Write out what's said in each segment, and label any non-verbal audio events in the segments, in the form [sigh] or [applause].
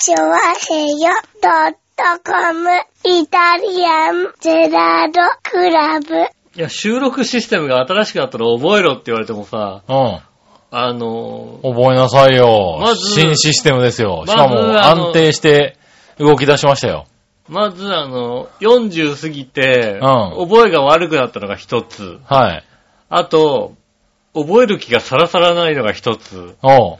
チョワヘヨドットコムイタリアンゼラードクラブ。いや、収録システムが新しくなったら覚えろって言われてもさ、うん。あの、覚えなさいよ。まず新システムですよ。しまずかもあの安定して動き出しましたよ。まずあの、40過ぎて、うん覚えが悪くなったのが一つ。はい。あと、覚える気がさらさらないのが一つ。おう。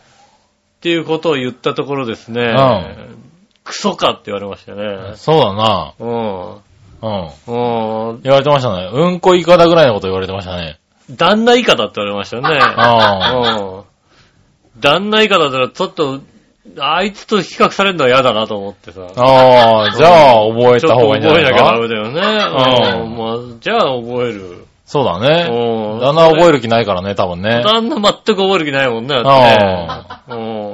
っていうことを言ったところですね、んクソかって言われましたね。そうだな。うん。うん。うん。言われてましたね。うんこいかだぐらいのこと言われてましたね。旦那以下だって言われましたね。あうん。旦那以下だったらちょっと、あいつと比較されるのは嫌だなと思ってさ。あ。ああ、じゃあ覚えた方がいいんじゃ覚えなきゃダないかメだよね。ううんん。まあ、じゃあ覚える。そうだね。うん。旦那覚える気ないからね、多分ね。旦那全く覚える気ないもんね。だってねうん。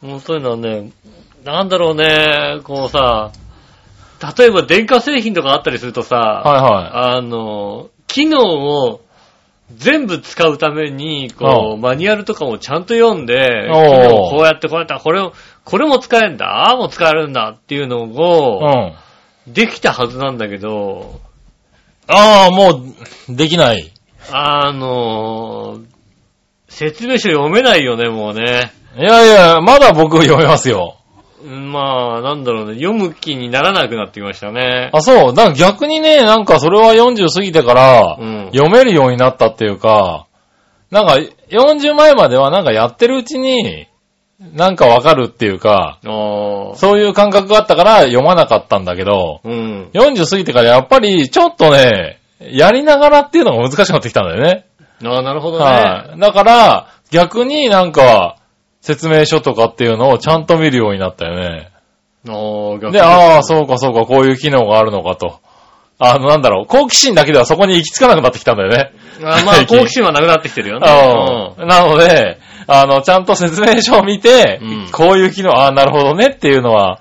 もうそういうのはね、なんだろうね、こうさ、例えば電化製品とかあったりするとさ、はいはあの、機能を全部使うために、こう、うんマニュアルとかもちゃんと読んで、こうやってこうやって、これを、これも使えるんだ、ああも使えるんだっていうのい。うを、ん。できたはずなんだけど、ああ、もう、できない。あの、説明書読めないよね、もうね。いやいや、まだ僕読めますよ。うんまあ、なんだろうね、読む気にならなくなってきましたね。あ、そう。だから逆にね、なんかそれは40過ぎてからうん、読めるようになったっていうか、なんか40前まではなんかやってるうちに、なんかわかるっていうか、ああ。そういう感覚があったから読まなかったんだけど、うん。40過ぎてからやっぱりちょっとね、やりながらっていうのが難しくなってきたんだよね。ああ、なるほどね。はい。だから、逆になんか、説明書とかっていうのをちゃんと見るようになったよね。ああ、逆にで、ああ、そうかそうか、こういう機能があるのかと。あの、なんだろう、好奇心だけではそこに行き着かなくなってきたんだよね。あまあ、好奇心はなくなってきてるよね。うん。なので、あの、ちゃんと説明書を見て、うんこういう機能、ああ、なるほどねっていうのは、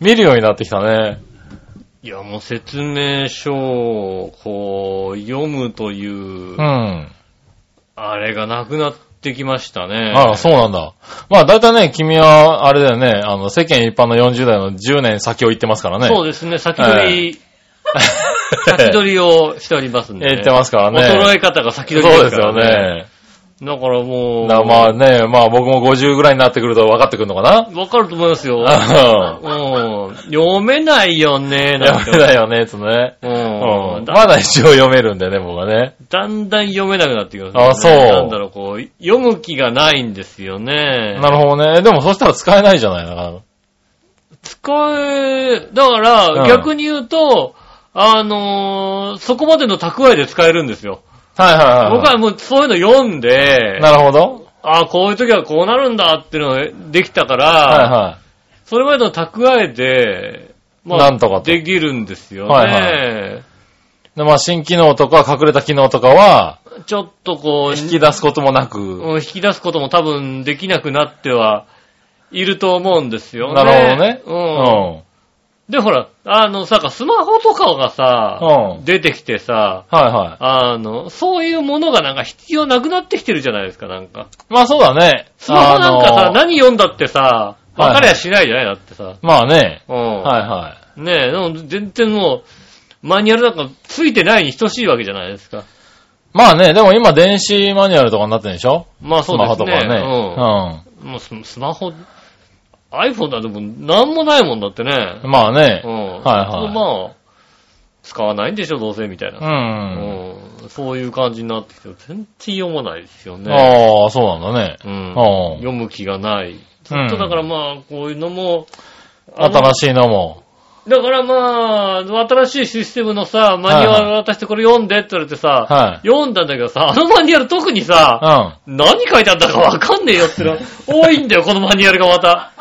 見るようになってきたね。いや、もう説明書を、こう、読むという、うん。あれがなくなってきましたね。ああ、そうなんだ。まあ、だいたいね、君は、あれだよね、あの、世間一般の40代の10年先を言ってますからね。そうですね、先取り、[laughs] 先取りをしておりますんで。言ってますからね。衰え方が先取りそうですよですからね。ね。だからもう、だからまあね、まあ僕も50ぐらいになってくると分かってくるのかなわかると思いますよ。うん。うん。読めないよね、[laughs] 読めないよね、つね。う。うんん。だまだ一応読めるんでね、僕はね。だんだん読めなくなってきます、あそうなんだろう、こう、読む気がないんですよね。なるほどね。でもそしたら使えないじゃない。使え、だから、うん逆に言うと、あのーそこまでの蓄えで使えるんですよ。はいはいはい。僕はもうそういうの読んで、なるほど。あこういう時はこうなるんだっていうのができたから、はいはそれまでの蓄えで、まあ、なんとかとできるんですよね。はいい。でまあ新機能とか隠れた機能とかは、ちょっとこう、引き出すこともなく。うん引き出すことも多分できなくなってはいると思うんですよね。なるほどね。う。うんん。で、ほら、あの、さ、スマホとかがさ、うん出てきてさ、はいはい。あの、そういうものがなんか必要なくなってきてるじゃないですか、なんか。まあそうだね。スマホなんかさ、あの何読んだってさ、分かりゃしないじゃないだってさ。まあね。うん。はいはい。ねえ、でも全然もう、マニュアルなんかついてないに等しいわけじゃないですか。まあね、でも今電子マニュアルとかになってるんでしょ？まあそうですね。スマホとかはね。うん。もうススマホ、iPhone だともう何もないもんだってねう。ん。まあねう。ん。はいはいまあ、使わないんでしょ、どうせ、みたいな。うん。うん。そういう感じになってきて、全然読まないですよね。ああ、そうなんだね。うん。うん読む気がない。ずうんっとだからまあ、こういうのも、あの新しいのも。だからまあ、新しいシステムのさ、マニュアル渡してこれ読んでって言われてさ、はい読んだんだけどさ、あのマニュアル特にさ、うん。何書いてあったかわかんねえよっての [laughs] 多いんだよ、このマニュアルがまた。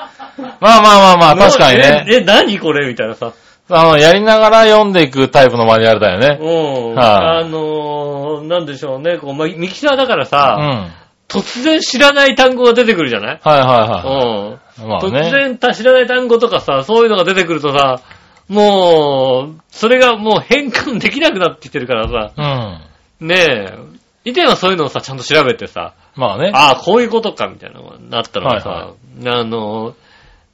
まあまあまあまあ、確かにね。え、え何これみたいなさ。あの、やりながら読んでいくタイプのマニュアルだよね。うん。はいあのー、なんでしょうね、こう、まミキサーだからうん。さ、はい突然知らない単語が出てくるじゃない？はいはうん。い。まあ突ね。然た知らない単語とかさ、そういうのが出てくるとさ、もう、それがもう変換できなくなってきてるからさ、うん。ねえ、以前はそういうのをさ、ちゃんと調べてさ、まあね。ああ、こういうことか、みたいなのがなったのがさ、はあの、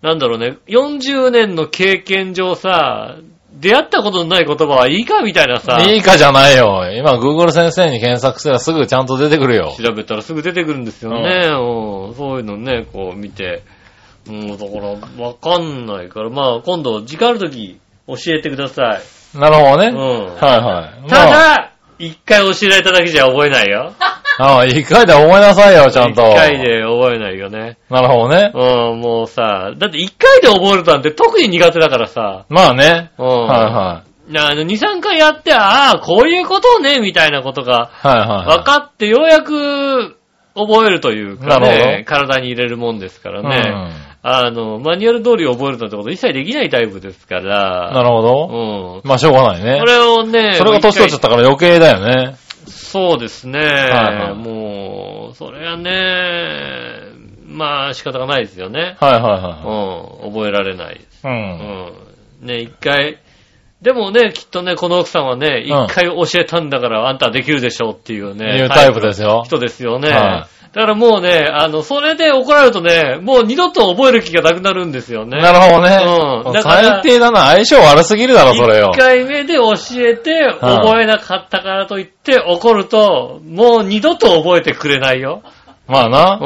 なんだろうね、40年の経験上さ、出会ったことのない言葉はいいかみたいなさ、いいかじゃないよ。今、Google 先生に検索すればすぐちゃんと出てくるよ。調べたらすぐ出てくるんですよね。うんそういうのね、こう見て。もうだから、わかんないから、まあ今度、時間あるとき、教えてください。なるほどね。うんはいはい。たまあだ、一回教えられただけじゃ覚えないよ。[laughs] ああ、一回で覚えなさいよ、[laughs] ちゃんと。一回で覚えないよね。なるほどね。うん、もうさ、だって一回で覚えるなんて特に苦手だからさ。まあね。うん。はいはい。あの、2、3回やって、ああ、こういうことね、みたいなことがはいはい。分かってようやく覚えるというかね、ほ体に入れるもんですからうんね。あの、マニュアル通り覚えるなんてこと一切できないタイプですから。なるほど。うん。まあしょうがないねこ。れをね、それが年取っちゃったから余計だよね。そうですね。はいもう、それはね、まあ仕方がないですよね。はいはいはうん、覚えられない。い。う。うんん。ね、一回、でもね、きっとね、この奥さんはね、うん一回教えたんだからあんたはできるでしょうっていうね。いうタイプですよ。人ですよね。はだからもうね、あの、それで怒られるとね、もう二度と覚える気がなくなるんですよね。なるほどね。うんだから最低だな。相性悪すぎるだろ、それよ一。回目で教えて、覚えなかったからといって怒ると、もう二度と覚えてくれないよ。まあな。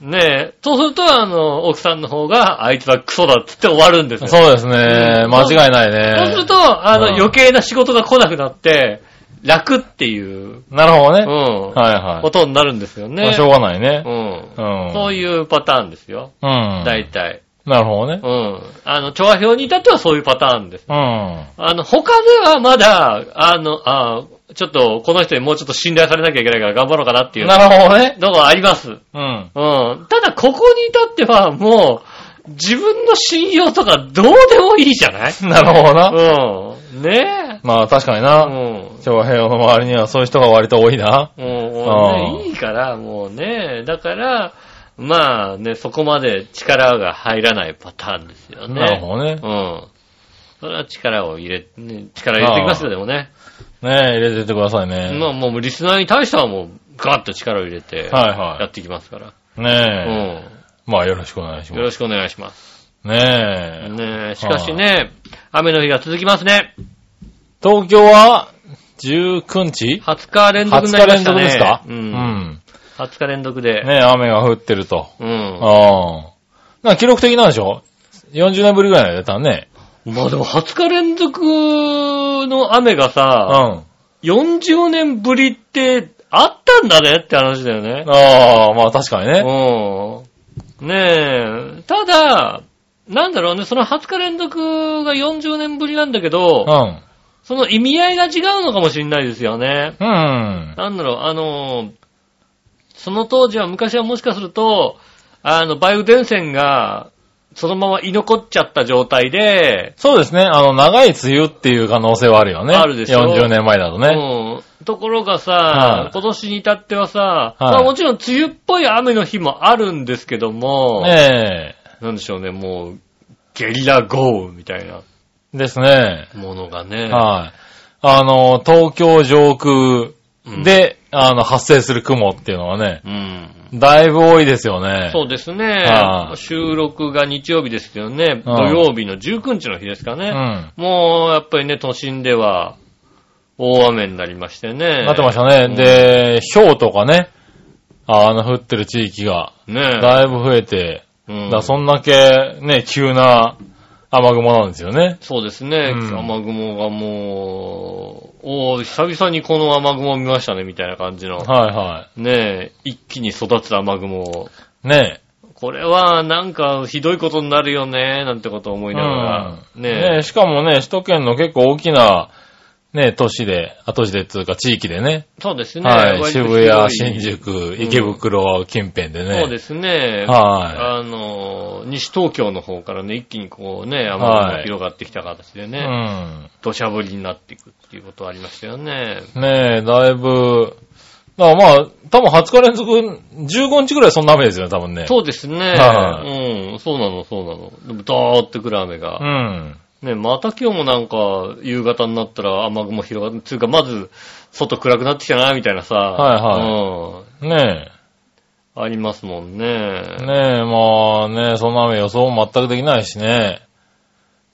う。うんねえ。そうすると、あの、奥さんの方が、あいつはクソだってって終わるんですよ。ん。そうですね。うん間違いないそうするね。と、あの、うん余計な仕事が来なくなって、楽っていう、なるほどね。うん。はいはいこ。とになるんですよね。まあしょうがないね。うん。うん。そういうパターンですよ。うん。大体。なるほどねう。ん。あの、調和表に至ってはそういうパターンです。うん。あの、他ではまだ、あの、あちょっと、この人にもうちょっと信頼されなきゃいけないから頑張ろうかなっていうなるほどね。のがあります。うん。うん。ただ、ここに至っては、もう、自分の信用とかどうでもいいじゃない？[laughs] なるほどな。うん。ねまあ確かにえ。うな。ん。長平の周りにはそういう人が割と多いな。もう、もうあね、いいから、もうね。だから、まあね、そこまで力が入らないパターンですよね。なるほどね。うん。それは力を入れ、ね、力入れてきますよ、でもね。ねえ、入れてってくださいね。まあもうリスナーに対してはもうガッと力を入れて、はいはいやっていきますから。うねん。え。まあよろしくお願いしまよろしくお願いします。す。ねえ。ねえ、しかしね、雨の日が続きますね。東京は19日？20日連続20になり日連ましたね。続ですか？う。うんん。20日連続で。ねえ、雨が降ってると。うん。ああ。なんか記録的なんでしょ ?40 年ぶりぐらいだよね、多分ね。まあでも20日連続の雨がうさ、ん。40年ぶりってあったんだねって話だよね。ああ、まあ確かにね。うん。ねえ、ただ、なんだろうね、その20日連続が40年ぶりなんだけど、うん。その意味合いが違うのかもしれないですよね。うん。なんだろう、あの、その当時は昔はもしかすると、あの、梅雨前線が、そのまま居残っちゃった状態で、そうですね。あの、長い梅雨っていう可能性はあるよね。あるでしょ？40年前だとね。うん。ところがさ、はい今年に至ってはさ、いまあもちろん梅雨っぽい雨の日もあるんですけども、ねなんでしょうね、もう、ゲリラ豪雨みたいなえ。ですね。ものがね、はい。あの、東京上空うん、で、あの、発生する雲っていうのはね、うん。だいぶ多いですよね。そうですねは。い収録が日曜日ですけどね、土うん曜日の19日の日ですかね。うん。もう、やっぱりね、都心では、大雨になりましてね。なってましたね。で、氷とかね、あの、降ってる地域が、ねだいぶ増えて、うんだそんだけ、ね、急な雨雲なんですよね。そうですね、うん雨雲がもう、おー久々にこの雨雲を見ましたね、みたいな感じの。はいはねえ、一気に育つ雨雲を。い。ねこれは、なんか、ひどいことになるよね、なんてことを思いながら。うんねえ。ねしかもね、首都圏の結構大きな、ね、都市で、跡地でっていうか地域でね。そうですね。はい。渋谷、新宿、池袋近辺でね。そうですね。はあの、西東京の方からね、一気にこうね、雨雲が広がってきた形でい。ね、うん。土砂降りになっていくっていうことはありましたよね。ねえ、だいぶ、だからまあ、多分20日連続、15日ぐらいそんな雨ですよね、多分ね。そうですね。はうん、そうなの、そうなの。でも、ドーってくる雨が。うん。ね、また今日もなんか、夕方になったら雨雲広がって、つうか、まず、外暗くなってきたな、みたいなさ。はいい。ねありますもんね。ねえ、まあね、そんな雨予想も全くできないしね。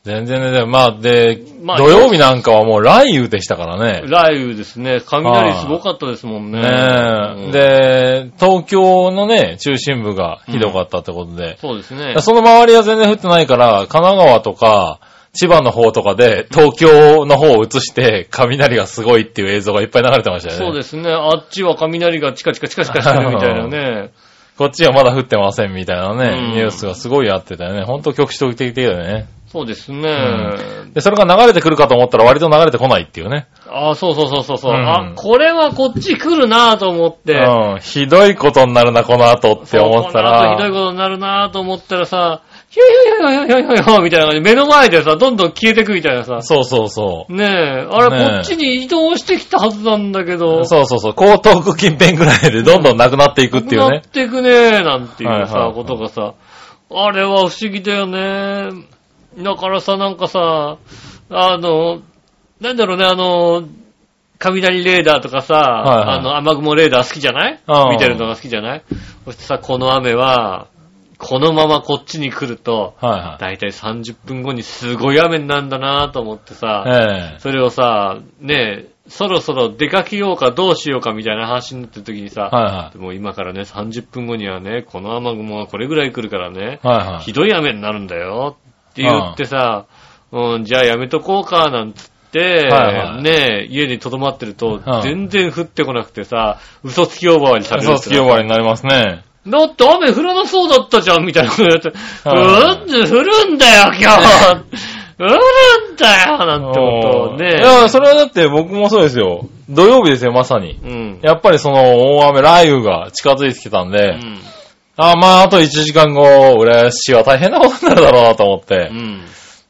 全然ね、まあ、で、まあ土曜日なんかはもう雷雨でしたからね。雷雨ですね。雷すごかったですもんね。ねえ、うん、で、東京のね、中心部がひどかったってことで。そうですね。その周りは全然降ってないから、神奈川とか、千葉の方とかで、東京の方を映して、雷がすごいっていう映像がいっぱい流れてましたよね。そうですね。あっちは雷がチカチカチカチカしてるみたいなね。[laughs] こっちはまだ降ってませんみたいなね、うんニュースがすごいあってたよね。ほんと局所的だよね。そうですね。で、それが流れてくるかと思ったら割と流れてこないっていうね。ああ、そうそうそうそうそう、うんあ、これはこっち来るなぁと思って。うん。ひどいことになるな、この後って思ってたそうこの後ひどいら。ことになるなぁと思ったらさ、ひょいひょいひょいひょいひょいみたいな感じ目の前でさ、どんどん消えてくみたいなさ。そうそうそう。ねえ、あれ、こっちに移動してきたはずなんだけど、そうそうそう。江東区近辺ぐらいでどんどんなくなっていくっていうねなっ。てくねーなんていうさ、ことがさ、あれは不思議だよね。だからさ、なんかさ、あの、なんだろうね、あの、雷レーダーとかさ、いはいあの、雨雲レーダー好きじゃない見てるのが好きじゃないそしてさ、この雨は、このままこっちに来ると、はいはだいたい30分後にすごい雨になるんだなと思ってさ、い。ええそれをさ、ねえ、そろそろ出かけようかどうしようかみたいな話になってる時にさ、はいはでも今からね、30分後にはね、この雨雲がこれぐらい来るからね、い。はいはい。ひどい雨になるんだよって言ってさ、うん、じゃあやめとこうかなんつって、はいはいねえ、家に留まってるとうん全然降ってこなくてさ、嘘つき呼ばわりされる嘘つき呼ばわりになりますね。だって雨降らなそうだったじゃんみたいなことやって、うはいん、降るんだよ今日降るんだよなんてことをね。いや、それはだって僕もそうですよ。土曜日ですよ、まさに。うん。やっぱりその大雨、雷雨が近づいてきたんで、うん。あまあ、あと1時間後、浦安市は大変なことになるだろうなと思ってう。ん。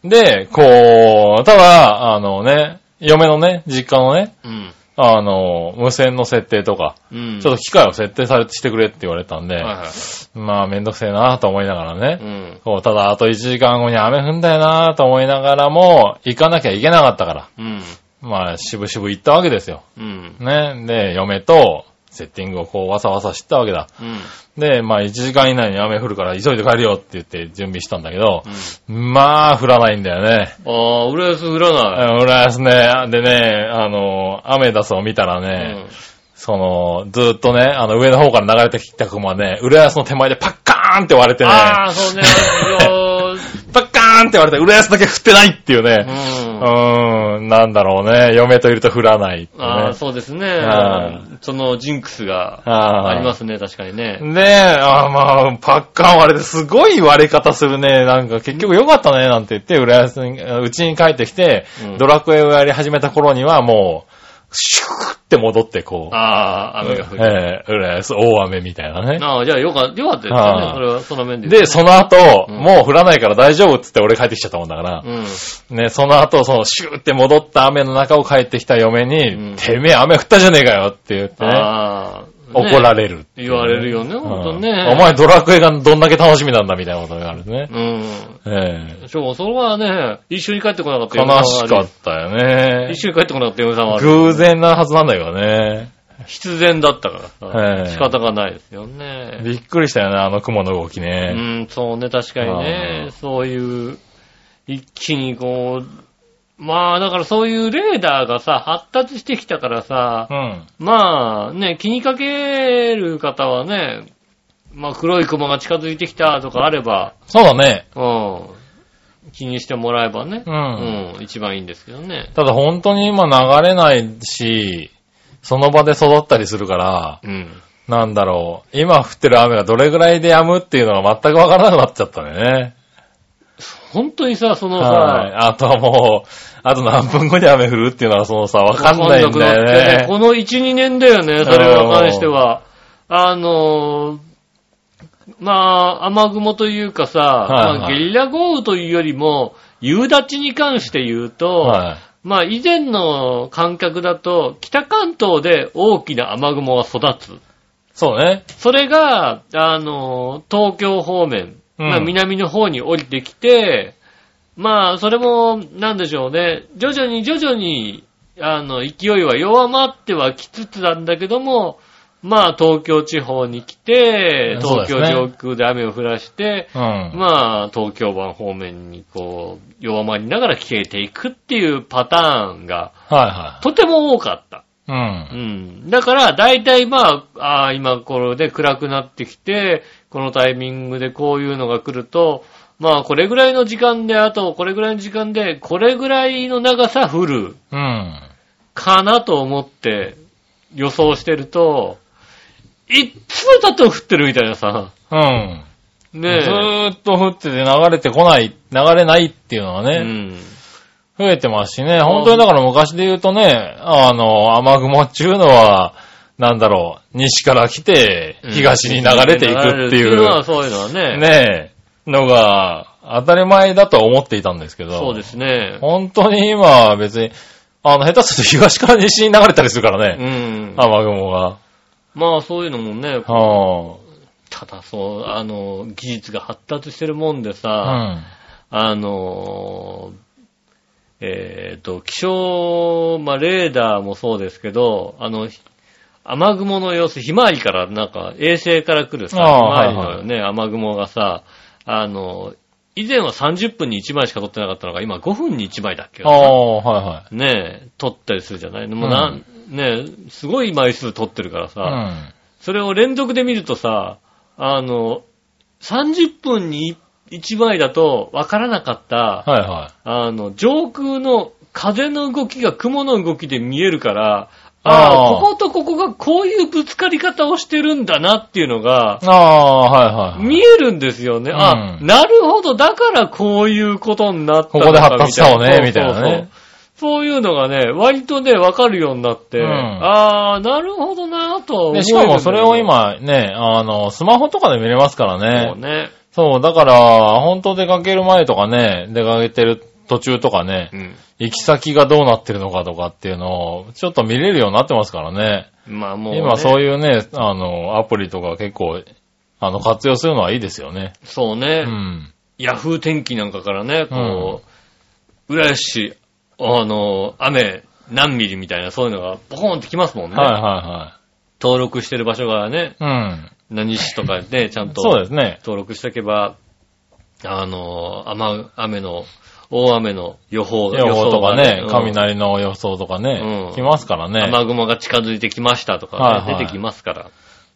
で、こう、ただ、あのね、嫁のね、実家のね、うん。あの、無線の設定とか、うん。ちょっと機械を設定されてしてくれって言われたんで、はいはい。まあ、めんどくせえなと思いながらね、うん。ただ、あと1時間後に雨降んだよなと思いながらも、行かなきゃいけなかったから、うん。まあ、しぶしぶ行ったわけですよ。うん。ね。で、嫁と、セッティングをこう、わさわさ知ったわけだ。うん。で、まあ、1時間以内に雨降るから急いで帰るよって言って準備したんだけどう、ん。まあ、降らないんだよね。ああ、浦安降らない。浦安ね、でね、あの、アメダスを見たらね、その、ずーっとね、あの、上の方から流れてきた雲はね、浦安の手前でパッカーンって割れてね、ああ、そうね。[laughs] よパッカーンって割れて、浦安だけ降ってないっていうね、ーううん。ーん、なんだろうね、嫁といると降らないね。ああ、そうですねは。そのジンクスがあありますね、確かにね。で、あーまあ、パッカーン割れてすごい割れ方するね。なんか結局良かったね、なんて言って、浦安に、うちに帰ってきて、うんドラクエをやり始めた頃にはもう、シューって戻ってこう、ああ、雨が降る。ええ浦安大雨みたいなね。ああ、じゃあよかよかったですよね。それは、その面で。で、その後、うんもう降らないから大丈夫っつって俺帰ってきちゃったもんだから、うん。ね、その後、そのシューって戻った雨の中を帰ってきた嫁に、うんてめえ雨降ったじゃねえかよって言ってね、ああ。怒られるね言われるよね、ほんとね。うんお前ドラクエがどんだけ楽しみなんだみたいなことがあるね。うん。ええそう、それはね、一緒に帰ってこなかった悲しかったよね。一緒に帰ってこなかった嫁さんは偶然なはずなんだけどね。必然だったからええさ。仕方がないですよね。びっくりしたよね、あの雲の動きうね。ん、そうね、確かにあねー。そういう、一気にこう、まあ、だからそういうレーダーがさ、発達してきたからさ、うん。まあね、気にかける方はね、まあ黒い雲が近づいてきたとかあれば、そうだね。うん、気にしてもらえばね、う。うんん、一番いいんですけどね。ただ本当に今流れないし、その場で育ったりするから、うん。なんだろう。今降ってる雨がどれぐらいで止むっていうのが全くわからなくなっちゃったね。本当にさ、そのはい。さ、あとはもう、あと何分後に雨降るっていうのはそのさ、わかんないんだよわかんなくなってね。この1、2年だよね、それに関しては。あのー、まあ、雨雲というかさ、はいはいまあゲリラ豪雨というよりも、夕立ちに関して言うと、はい。まあ、以前の感覚だと、北関東で大きな雨雲が育つ。そうね。それが、あの、東京方面、うんまあ南の方に降りてきて、まあ、それも、なんでしょうね、徐々に徐々に、あの、勢いは弱まってはきつつなんだけども、まあ東京地方に来て、東京上空で雨を降らして、うん。まあ東京湾方面にこう、弱まりながら消えていくっていうパターンがはとても多かった。いはい。う。うんん。だから、大体まあ、ああ、今頃で暗くなってきて、このタイミングでこういうのが来ると、まあ、これぐらいの時間で、あと、これぐらいの時間で、これぐらいの長さ降るうん。かなと思って予想してると、いっつまたと降ってるみたいなさ、うん。ねずーっと降ってて流れてこない、流れないっていうのはえ。ね、うん。増えてますしね、本当にだから昔で言うとね、あの、雨雲っていうのは、なんだろう、西から来て、東に流れていくっていう、のはそういうのはね。ねえ、のが、当たり前だとは思っていたんですけど、そうですね。本当に今は別に、あの、下手すると東から西に流れたりするからうね、ん。雨雲が。まあ、そういうのもね、はただそう、あの、技術が発達してるもんであ、さ、あのー、えっ、と、気象、まあ、レーダーもそうですけど、あの、雨雲の様子、ひまわりから、なんか、衛星から来るさ、ひまわりはいのね、雨雲がさ、あの、以前は30分に1枚しか撮ってなかったのが、今5分に1枚だっけうん。ああ、はいはい。ねえ、撮ったりするじゃない？もうな、うんねえ、すごい枚数撮ってるからさ、うん。それを連続で見るとさ、あの、30分に1枚だと分からなかった、はいはい。あの、上空の風の動きが雲の動きで見えるから、ああこことここがこういうぶつかり方をしてるんだなっていうのが、ああ、はいはい。見えるんですよね。あ、うんなるほど、だからこういうことになったここで発達したのねみたいなねそうそうそういうのがね、割とね、わかるようになって、うんああ、なるほどなとは思えるんだで、よしかもそれを、今ね、あの、スマホとかで見れますからそうね。ね。そう、だから、本当出かける前とかね、出かけてる途中とかね、うん。行き先がどうなってるのかとかっていうのを、ちょっと見れるようになってますからね。まあもう、ね、今そういう。いうね、あの、アプリとか結構、あの、活用するのはいいですよね。そうね、うん。ヤフー天気なんかからね、こう、浦安市、あの、雨何ミリみたいな、そういうのがポコーンってきますもんね。はいは登録してる場所がね、いはい。うん。何市とかでちゃんとそうですね。登録しておけば、あの、雨、雨の、大雨の予報予報とかね、うん雷の予想とかねう、ん来ますからね。雨雲が近づいてきましたとかね、はいはい出てきますから。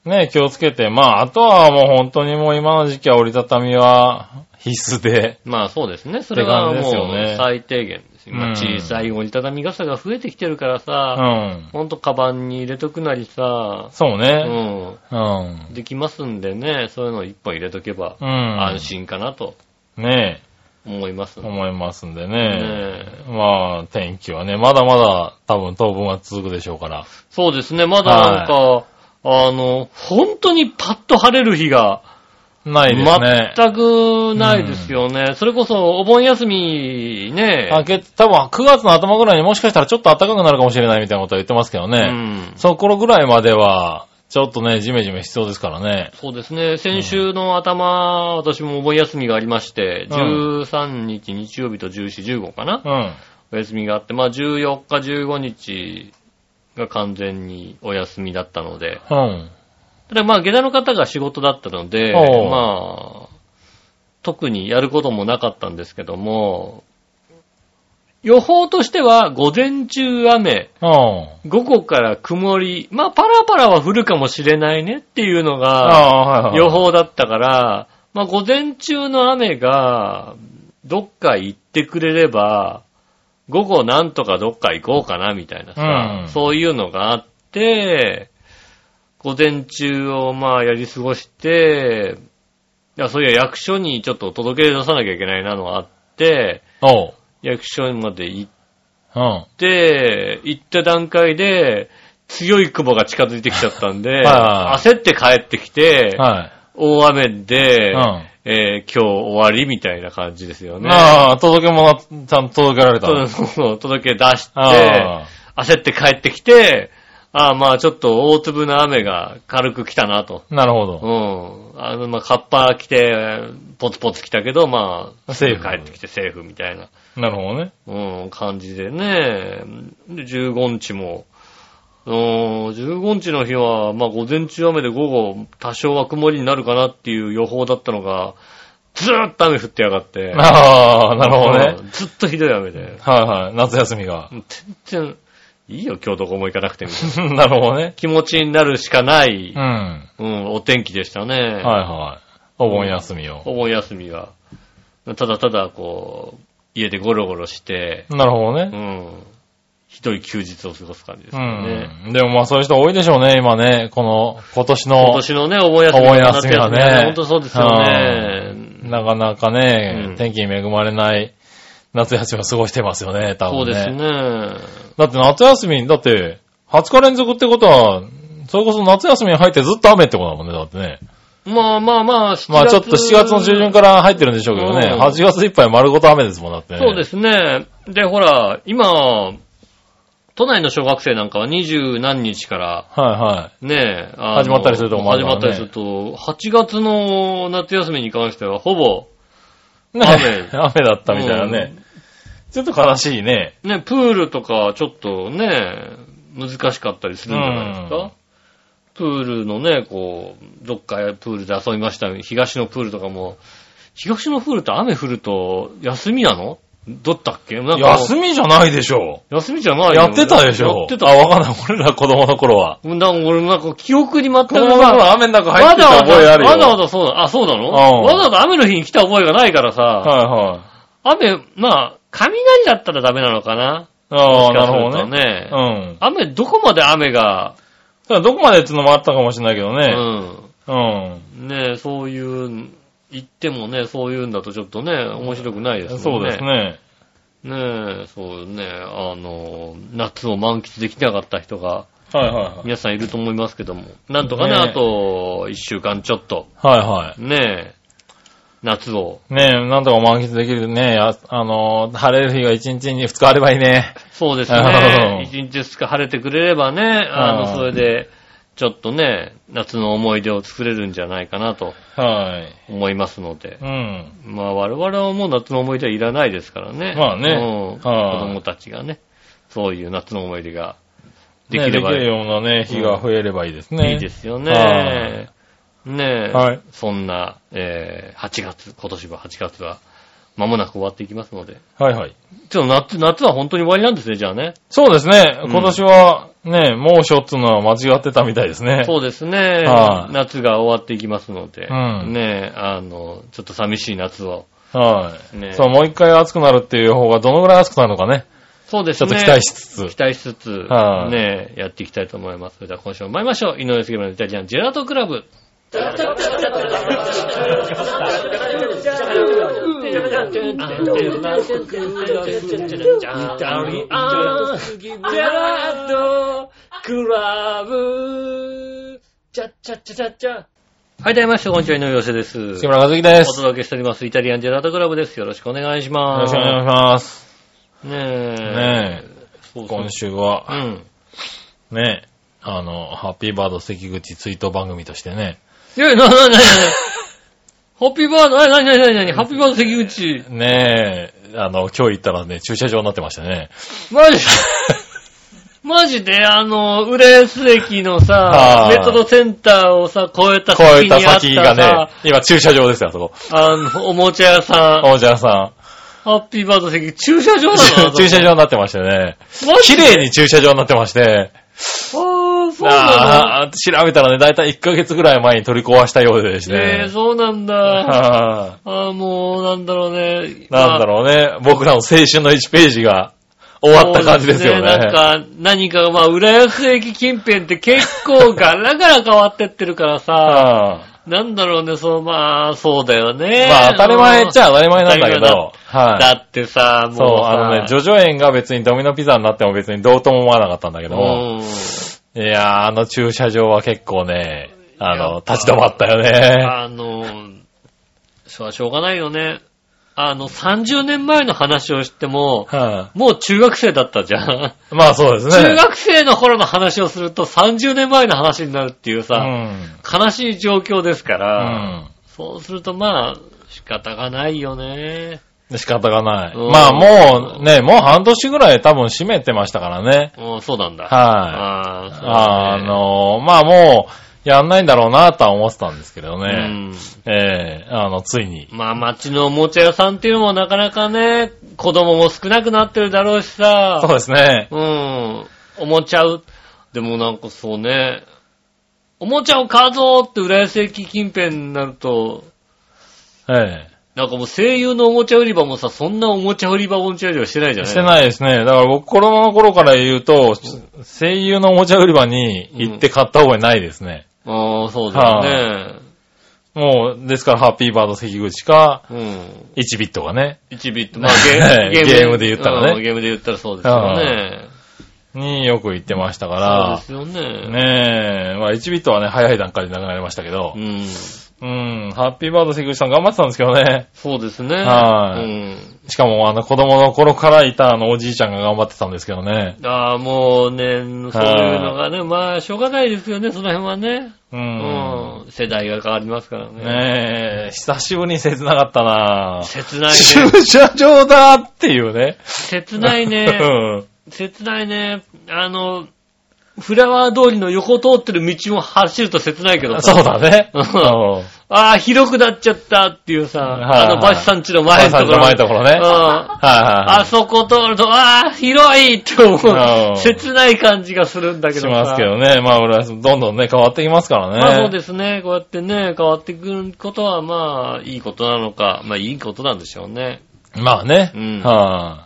ね、気をつけて。まあ、あとはもう本当にもう今の時期は折りたたみは必須で。まあそうですね。それがもねう最低限です。今うん小さい折りたたみ傘が増えてきてるからうさ、ん。ほんとカバンに入れとくなりさ、うそうね。ん。うん。できますんでね、そういうの一本入れとけばうん。安心かなとね思います。思いますんでねね。まあ、天気はね、まだまだ多分当分は続くでしょうから。そうですね、まだなんか、あの、本当にパッと晴れる日がないですね。全くないですよね。それこそお盆休みね、あけ、多分9月の頭ぐらいにもしかしたらちょっと暖かくなるかもしれないみたいなことは言ってますけどうね。んそこ頃ぐらいまでは、ちょっとね、ジメジメ必要ですからね。そうですね。先週の頭、私もお盆休みがありまして、うん13日日曜日と14、15かな、うん。お休みがあって、まあ14日、15日が完全にお休みだったので、うん。ただまあ下駄の方が仕事だったので、まあ、特にやることもなかったんですけども、予報としては午前中雨、うん。午後から曇り、まあパラパラは降るかもしれないねっていうのが。予報だったから、まあ、午前中の雨が、どっか行ってくれれば、午後なんとかどっか行こうかな、みたいなさ、うんそういうのがあって、午前中をまあやり過ごして、いや、そういや役所にちょっと届け出さなきゃいけないなのがあって。役所まで行っうん。て、行った段階で、強い雲が近づいてきちゃったんで、[laughs] はい焦って帰ってきて、はい。大雨で、うん。えー今日終わりみたいな感じですよね。ああ、届け物、ちゃんと届けられた。そうそうそう届け出して、あ焦って帰ってきて、ああ、まあちょっと大粒の雨が軽く来たなと。あ、なるほうど。ん。あの、まあカッパ着て、ポツポツ来たけど、まあ、セーフ帰ってきてセーフみたいな、なるほどね。うん、感じでね。で、15日も、うん、15日の日は、まあ午前中雨で午後多少は曇りになるかなっていう予報だったのが、ずーっと雨降ってやがって。ああ、なるほどね。うんずっとひどい雨で。はいはい。夏休みが。全然、いいよ、今日どこも行かなくてみたいな。[laughs] なるほどね。気持ちになるしかない、うん。はうん、お天気でしたね。いはい。お盆休みを。お盆休みが。ただただ、こう、家でゴロゴロして、なるほどね。うん、ひどい休日を過ごす感じですね。ん。でもまあそういう人多いでしょうね、今ね。この、今年の。今年のね、お盆休みお盆休みはね本当そうですよね。なかなかね、うん天気に恵まれない夏休みを過ごしてますよね、多分ね。そうですね。だって夏休み、だって、20日連続ってことは、それこそ夏休みに入ってずっと雨ってことだもんね、だってね。まあまあまあ、7まあちょっと7月の中旬から入ってるんでしょうけどね、うん8月いっぱい丸ごと雨ですもん、だってね。そうですね。で、ほら、今、都内の小学生なんかは二十何日から、はね、あの始まったりするとこもあるからね始まったりすると、8月の夏休みに関しては、ほぼ、いはい。ね雨雨だったみたいなね。ちょっと悲しいね。ね、プールとかちょっとね、難しかったりするんじゃないですか？うんプールのね、こう、どっかプールで遊びました。東のプールとかも、東のプールって雨降ると休みなの？どったっけ？なんか休みじゃないでしょ休みじゃないよやってたでしょやってた。あ、わかんない。俺ら子供の頃は。なんか俺なんか記憶に全く子供の頃は雨の中入ってた覚えあるよ。わざわざそうだ、あ、そうなの？うんわざわざ雨の日に来た覚えがないからさ、はいはい。雨、まあ、雷だったらダメなのかな？ああ、なるほどね。ね。うん。雨、どこまで雨が、どこまでっていうのもあったかもしれないけどうね。ん。うん。ねそういう、言ってもね、そういうんだとちょっとね、面白くないですもんね。そうです。ね。ねそうね、あの、夏を満喫できなかった人が、はいはいはい。皆さんいると思いますけども、なんとかね、ねあと、一週間ちょっと、はいはね夏を、い。ねえ、なんとか満喫できるね。やあのー、晴れる日が1日に2日あればいいね。そうですうんね、一日二日晴れてくれればね、あの、うんそれで、ちょっとね、夏の思い出を作れるんじゃないかなとはい。思いますので。うん。まあ我々はもう夏の思い出はいらないですからね。まあねうん子はい供たちがね、そういう夏の思い出がでねきればできるようなね、日が増えればいいですね。いいですよはね。ねえ、はいそんな、えー、8月、今年は8月は、間もなく終わっていきますので。はいはい。ちょっと夏、夏は本当に終わりなんですね、じゃあね。そうですね。うん今年はね、猛暑っていうのは間違ってたみたいですね。そうですね。はい夏が終わっていきますので、うんねえ、あの、ちょっと寂しい夏を。はい。ねそう、もう一回暑くなるっていう方がどのぐらい暑くなるのかね。そうですね。ちょっと期待しつつ。期待しつつ、はいねえ、やっていきたいと思います。それでは今週も参りましょう。井上杉村のイタリアンジェラートクラブ。はい、どうもみなさん、こんにちは、井上陽生です。杉村和樹です。お届けしております、イタリアンジェラートクラブです。よろしくお願いしよます。ろしくお願いします。ねえ。ねそうそう今週はう、ん。ね、あの、ハッピーバード関口追悼番組としてね、いや、な、な、な、な、ハッピーバード、な、な、な、な、な、ハッピーバード関口。ねあの、今日行ったらね、駐車場になってましたね。マジ？[laughs] マジで、あの、浦安駅のさは、いメトロセンターをさ、越えた超えた先にあった先がねさ、、今駐車場ですよ、あそこ。あの、おもちゃ屋さん、おじゃさハッピーバード関口、駐車場ん。なの？[laughs] 駐車場になってましてね。綺麗に駐車場になってまして。あー、そうなああ、調べたらね、だいたい1ヶ月ぐらい前に取り壊したようでですのえー、ね。そうなんだ。はあー、もう、なんだろうね。いなんだろうね。僕らの青春の1ページが終わった感じですよね。そうなんか、何か、まあ、浦安駅近辺って結構ガラガラ変わってってるからさ、はなんだろうね、そう、まあ、そうだよいね。まあ当たり前っちゃ当たり前なんだけど、はい。だってさ、もうさ。そう、あのね、ジョジョ園が別にドミノピザになっても別にどうとも思わなかったんだけども、うん。いやー、あの駐車場は結構ね、あやの立ち止まったよね。あの、それはしょうがないよね。あの、30年前の話をしても、はもう中学生だったじゃん。いまあそうですね。中学生の頃の話をすると30年前の話になるっていうさ、うん。悲しい状況ですかうら、ん。そうするとまあ、仕方がないよね。で仕方がない。うんまあもうね、もう半年ぐらい多分閉めてましたからね。うんそうなんだ。はい。ああ、そうあの、まあもう、やんないんだろうなとは思ってたんですけどうね。ん。ええあの、ついに。まあ、街のおもちゃ屋さんっていうのもなかなかね、子供も少なくなってるだろうしさ。そうですね。うん。おもちゃう。でもなんかそうね、おもちゃを買うぞって浦安駅近辺になると、えなんかもう声優のおもちゃ売り場もさ、そんなおもちゃ売り場おもちゃ売り場してないじゃない？えしてないですね。だから僕、子供の頃から言うと、声優のおもちゃ売り場に行って買った覚えないですね。ああ、そうだよね。もう、ですから、ハッピーバード関口か、うん。1ビットがね、1ビット。まあゲーム、[laughs] ゲームで言ったらねうんゲームで言ったらそうですよね。によく行ってましたから、そうですよね。ねえ、まあ1ビットはね、早い段階でなくなりましたけどう、ん。うん、ハッピーバード関口さん頑張ってたんですけどね。そうですね。はいうん。しかも、あの、子供の頃からいたあの、おじいちゃんが頑張ってたんですけどね。ああ、もうね、そういうのがね、まあ、しょうがないですよね、その辺はね。う。うんん。世代が変わりますからね。ねえ、久しぶりに切なかったな切ないね。駐車場だっていうね。切ないうね。[laughs] ん。切ないね。あの、フラワー通りの横通ってる道も走ると切ないけどさそうだね。ううんん。ああ、広くなっちゃったっていうさ、はいはいあの、バシさんちの前のところ。バシさんちの前のところねうん。はいはいあそこ通ると、ああ、広いって思う。切ない感じがするんだけどさ。しますけどね。まあ、俺はどんどんね、変わってきますからね。まあそうですね。こうやってね、変わってくることは、まあ、いいことなのか、まあいいことなんでしょうね。まあね。うんはい。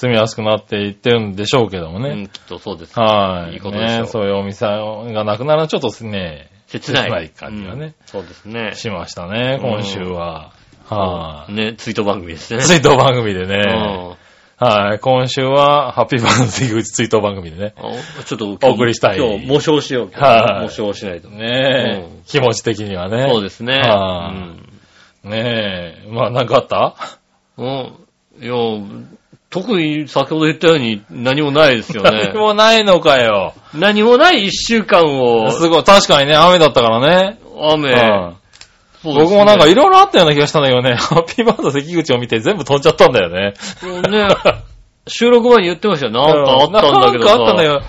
住みやすくなっていってるんでしょうけどもうん、ね。きっとそうです。はい。いいことでしょうねそういうお店がなくなるのはちょっとですね、切ない。切ない感じがねうんそうですね。しましたね、今週は。はい。ね、ツイート番組ですね。ツイート番組でね。うんはい。今週は、ハッピーバード関口ツイート番組でね。あちょっとお送りしたい今日、模唱しよう。はい模唱しないと。ねえ、うん気持ち的にはね。そうですね。はねえ、まあなんかあった？うん。うん。いや、特に先ほど言ったように何もないですよね [laughs] 何。もないのかよ。何もない一週間を、すごい、確かにね、雨だったからね。雨、うんね僕もなんかいろいろあったような気がしたんだけどね、ハッピーバード関口を見て全部飛んじゃったんだよね。ね、収録前に言ってましたよ。なんかあったんだけどさ。なんかあったんだよ。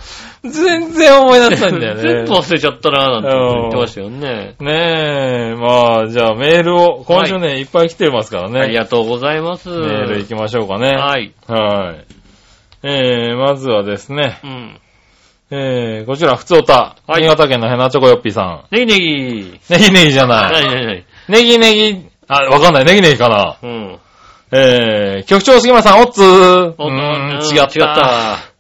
全然思い出せないんだよね。[laughs] 全部忘れちゃったなぁなんて言ってましたよね。ねえ、まあ、じゃあメールを、今週ね、い、っぱい来てますからね。ありがとうございます。メール行きましょうかね。はい。はい。えー、まずはですね、うん。えー、こちら、ふつおた。はい新潟県のヘナチョコヨッピーさネギネギ。ん。ネギネギじゃなない。になになにネギネギ、あ、わかんない。ネギネギかな。うん。えー、局長杉村さん、おっつー。おうーん、うん違った。違った。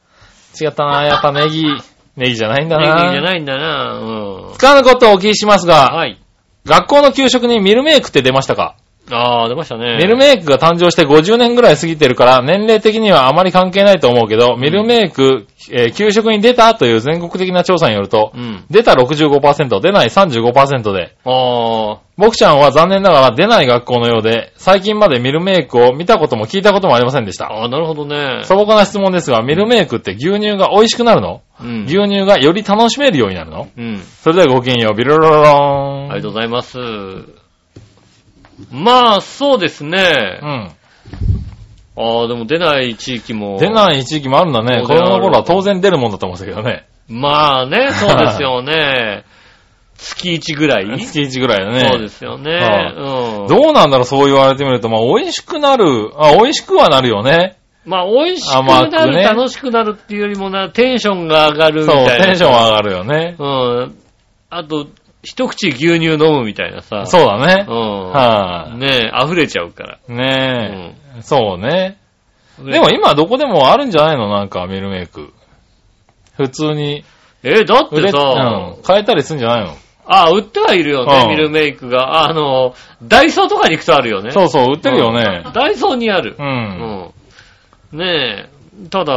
違ったな。やっぱネギ、[laughs] ネギじゃないんだネギな。ネギじゃないんだなうん。使わぬことをお聞きしますが、はい。学校の給食にミルメイクって出ましたか？あー、出ましたね。ミルメイクが誕生して50年ぐらい過ぎてるから、年齢的にはあまり関係ないと思うけど、ミルメイク、えー給食に出たという全国的な調査によると、うん。出た65%、出ない35%で、あー。僕ちゃんは残念ながら出ない学校のようで、最近までミルメイクを見たことも聞いたこともありませんでした。あー、なるほどね。素朴な質問ですが、ミルメイクって牛乳が美味しくなるの？うん。牛乳がより楽しめるようになるの？うん。それではごきげんよう、ビロロロローン。ありがとうございます。まあ、そうですね。うん。ああ、でも出ない地域も。出ない地域もあるんだね。子供の頃は当然出るもんだと思うんですけどね。まあね、そうですよね。[laughs] 月1ぐらい？月1ぐらいだね。そうですよね。うん。どうなんだろう、そう言われてみると。まあ、美味しくなる。あ、美味しくはなるよね。まあ、美味しく甘なる、くね楽しくなるっていうよりもな、テンションが上がるみそう、たいな。テンションは上がるよね。うん。あと、一口牛乳飲むみたいなさ。そうだね。うん。はねえ、溢れちゃうから。い。ねうえ。そうね。ん。でも今どこでもあるんじゃないの？なんか、ミルメイク。普通に。え、だってさ、うん。買えたりするんじゃないの？あ、売ってはいるよね、うんミルメイクが。あの、ダイソーとかに行くとあるよね。そうそう、売ってるよね。ダイソーにあるう。。うんん。ねえ、ただ、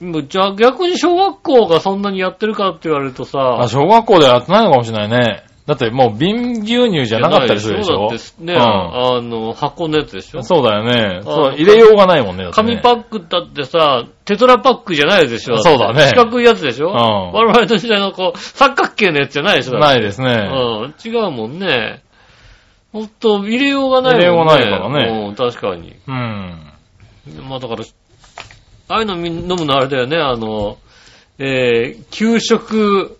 もうじゃあ逆に小学校がそんなにやってるかって言われるとさ、あ、小学校ではやってないのかもしれないね。だってもう瓶牛乳じゃなかったりするでしょ？だってね、うんあの、箱のやつでしょ？そうだよね。あそう、入れようがないもんね。だってね紙パックだってさ、テトラパックじゃないでしょ？そうだね四角いやつでしょ？うん我々の時代のこう、三角形のやつじゃないでしょないですね。うん、違うもんね。ほんと、入れようがないもんね。入れようがないからねうん、確かに。うん。まあだから、ああいうのみ飲むのあれだよね、あの、えー、給食、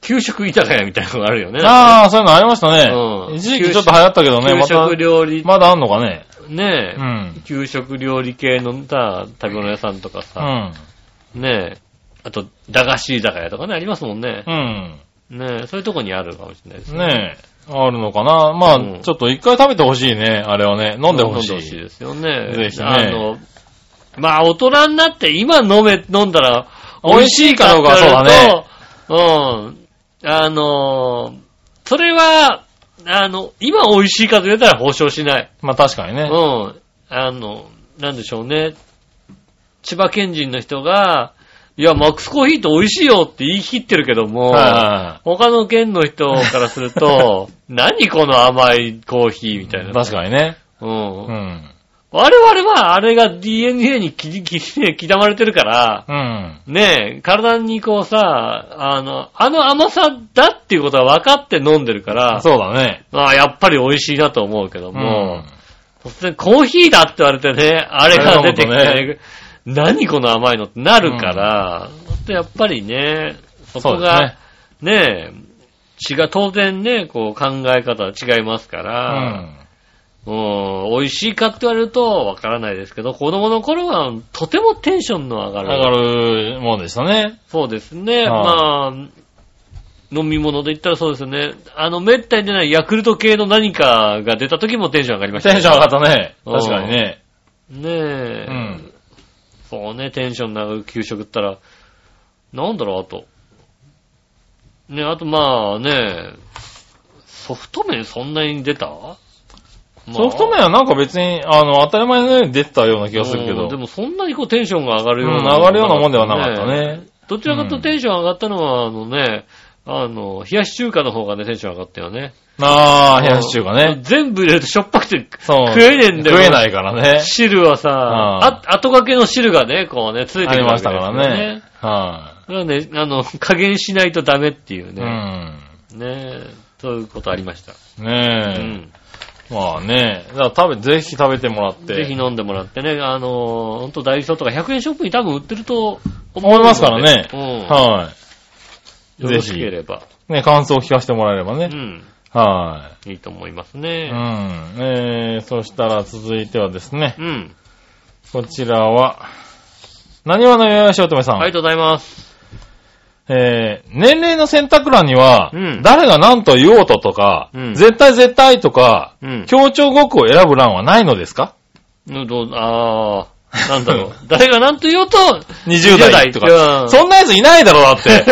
給食居酒屋みたいなのがあるよね。ああ、そういうのありましたね。うん一時期ちょっと流行ったけどね、ま給た食、料理、まだあんのかね。ねえ、うん。給食料理系のさ、食べ物屋さんとかうさ、ん。ねえ、あと、駄菓子居酒屋とかね、ありますもんね。うん。ねえ、そういうとこにあるかもしれないですね。ねえ、あるのかな。まあ、うんちょっと一回食べてほしいね、あれをね。飲んでほしい。飲んでほしいですよね。ぜひねあの、まあ、大人になって今飲め、飲んだら、美味しいかどうかそうだとうん。あの、それは、あの、今美味しいかと言われたら保証しない。まあ確かにね。うん。あの、なんでしょうね。千葉県人の人が、いや、マックスコーヒーって美味しいよって言い切ってるけども、は他の県の人からすると、[laughs] 何この甘いコーヒーみたいな。い。確かにね。うんう。ん。我々はあれが DNA に刻まれてるから、うん。ねえ、体にこうさ、あの、あの甘さだっていうことは分かって飲んでるから、そうだね。まあやっぱり美味しいなと思うけどうもん、。突然コーヒーだって言われてね、あれが出てきて、なる何この甘いのってなるから、やっぱりね、そこがね、。ねえ、違う、当然ね、こう考え方は違いますかうら、ん。うん、美味しいかって言われるとわからないですけど、子供の頃はとてもテンションの上がる。上がるもんでしたね。そうですね。はまあ、飲み物で言ったらそうですよね。あの、滅多に出ないヤクルト系の何かが出た時もテンション上がりました、テンション上がったね。うん確かにね。ねえ。うんそうね、テンションの上がる給食ったら、なんだろう、あと。ね、あとまあね、ソフト麺そんなに出た、まあソフト麺はなんか別に、あの、当たり前のように出てたような気がするけど。うんでもそんなにこうテンションが上がるような、うん上がるようなもんではなかったね。どちらかとテンション上がったのは、あのね、あの、冷やし中華の方がね、テンション上がったよね。ああ、冷やし中華ね。全部入れるとしょっぱくて。食えねえんだよ。食えないからね。汁はさ、んあ、後掛けの汁がね、こうね、ついてくるわけありましたからね。。はそれはね、あの、加減しないとダメっていうい。うね。ん。ねえ、そういうことありました。うねん。え。まあね。だから食べ、ぜひ食べてもらって。ぜひ飲んでもらってね、あの、ほんとダイソーとか100円ショップに多分売ってると思思いますからねうん。はよろしければ。い。ね、感想を聞かせてもらえればね。うん。はいいと思いますい。ねう。ん。えー、そしたら続いてはですね、うん。こちらは、何話のよやしおとめさん。ありがとうございます。えー、年齢の選択欄には、うん誰が何と言おうととか、うん絶対絶対とか、うん。協調語句を選ぶ欄はないのですか？のどうあー、なんだろう。[laughs] 誰が何と言おうと、?20 代と20代か。うんそんなやついないだろ、だって。[laughs]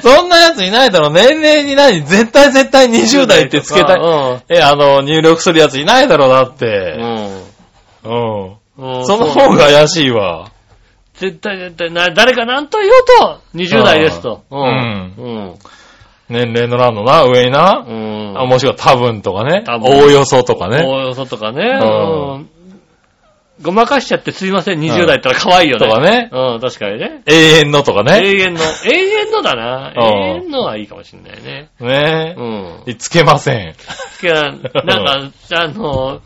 そんなやついないだろ。年齢に何絶対絶対20代ってつけたい。い。え、あの、入力するやついないだろ、だっうて。ん。うん。うん。その方が怪しいわ。絶対絶対、な、誰が何と言おうと、20代ですと。うんうん。年齢の欄のな、上にな。うん。あ、もしくは多分とかね。多分おおよそとかね。おおよそとかね。ううん。ごまかしちゃってすいません、20代ったら可愛いよね。とかね。うん、確かにね。永遠のとかね。永遠の、永遠のだな。[laughs] うん永遠のはいいかもしんないね。ねうん。え。つけません。つけな、なんか、[laughs] あの、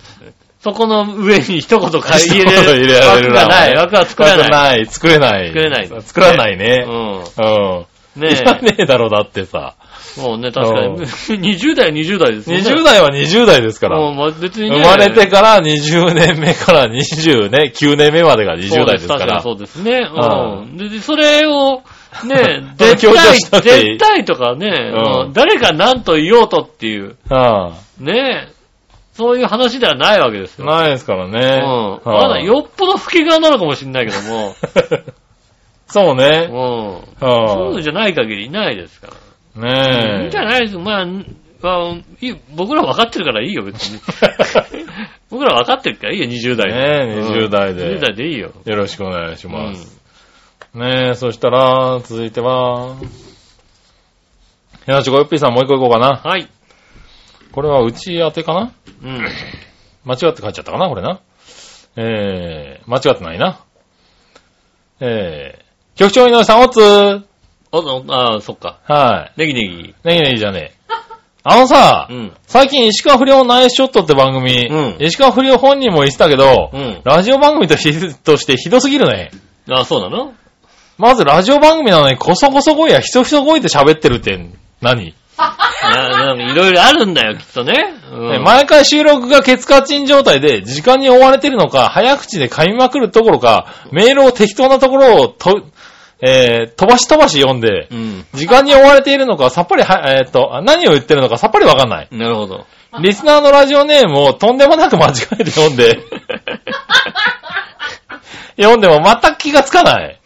そこの上に一言か一言入れられるる枠がない。枠は作らない。ない。作れない。作れない作らないね。ううん。ん。ねいらねえだろ、だってさ。え。もうね、確かに。うん [laughs] 20代、20代ですよね。20代は20代ですから。もうまあ別にね。生まれてから20年目から20ね、9年目までが20代ですから。そうです確かにそうですね。ううん。で、でそれを、ね、絶対、したっていい絶対とかね、うんうん誰が何と言おうとっていう、はね、そういう話ではないわけですい。よ。ないですからうん。ね。まだよっぽど老け顔なのかもしれないけども、[laughs] そううね。ん。そはうじゃない限りないですから。い。ねえ。いいんじゃないですまあ、まあいい僕ら分かってるからいいよ、別に。[laughs] 僕ら分かってるからいいよ、20代で。ねえ20代でうん20代でいいよ。よろしくお願いしうます。ねえ、そしたら、続いては、やちこよっぴーさんもう一個いこうかな。はい。これはうち宛てかな？うん。間違って書いちゃったかな？これな。えー、間違ってないな。えー、局長井上さんおつー。お、おああ、そっか。はネギネギ。い。ネギネギじゃねあのさ、うん。最近石川不良ナイスショットって番組、うん石川不良本人も言ってたけど、うん。ラジオ番組としてひどすぎるね。あ、そうなの？まずラジオ番組なのにこそこそ声やひそひそ声で喋ってるって何、ななんかいろいろあるんだよ、きっとね。うんね毎回収録がケツカチン状態で時間に追われてるのか、早口で噛みまくるところか、メールを適当なところをと、えー飛ばし飛ばし読んで、うん。時間に追われているのか、さっぱりは、えーっと、何を言ってるのかさっぱりわかんない。なるほど。リスナーのラジオネームをとんでもなく間違えて読んで、[laughs] 読んでも全く気がつかない。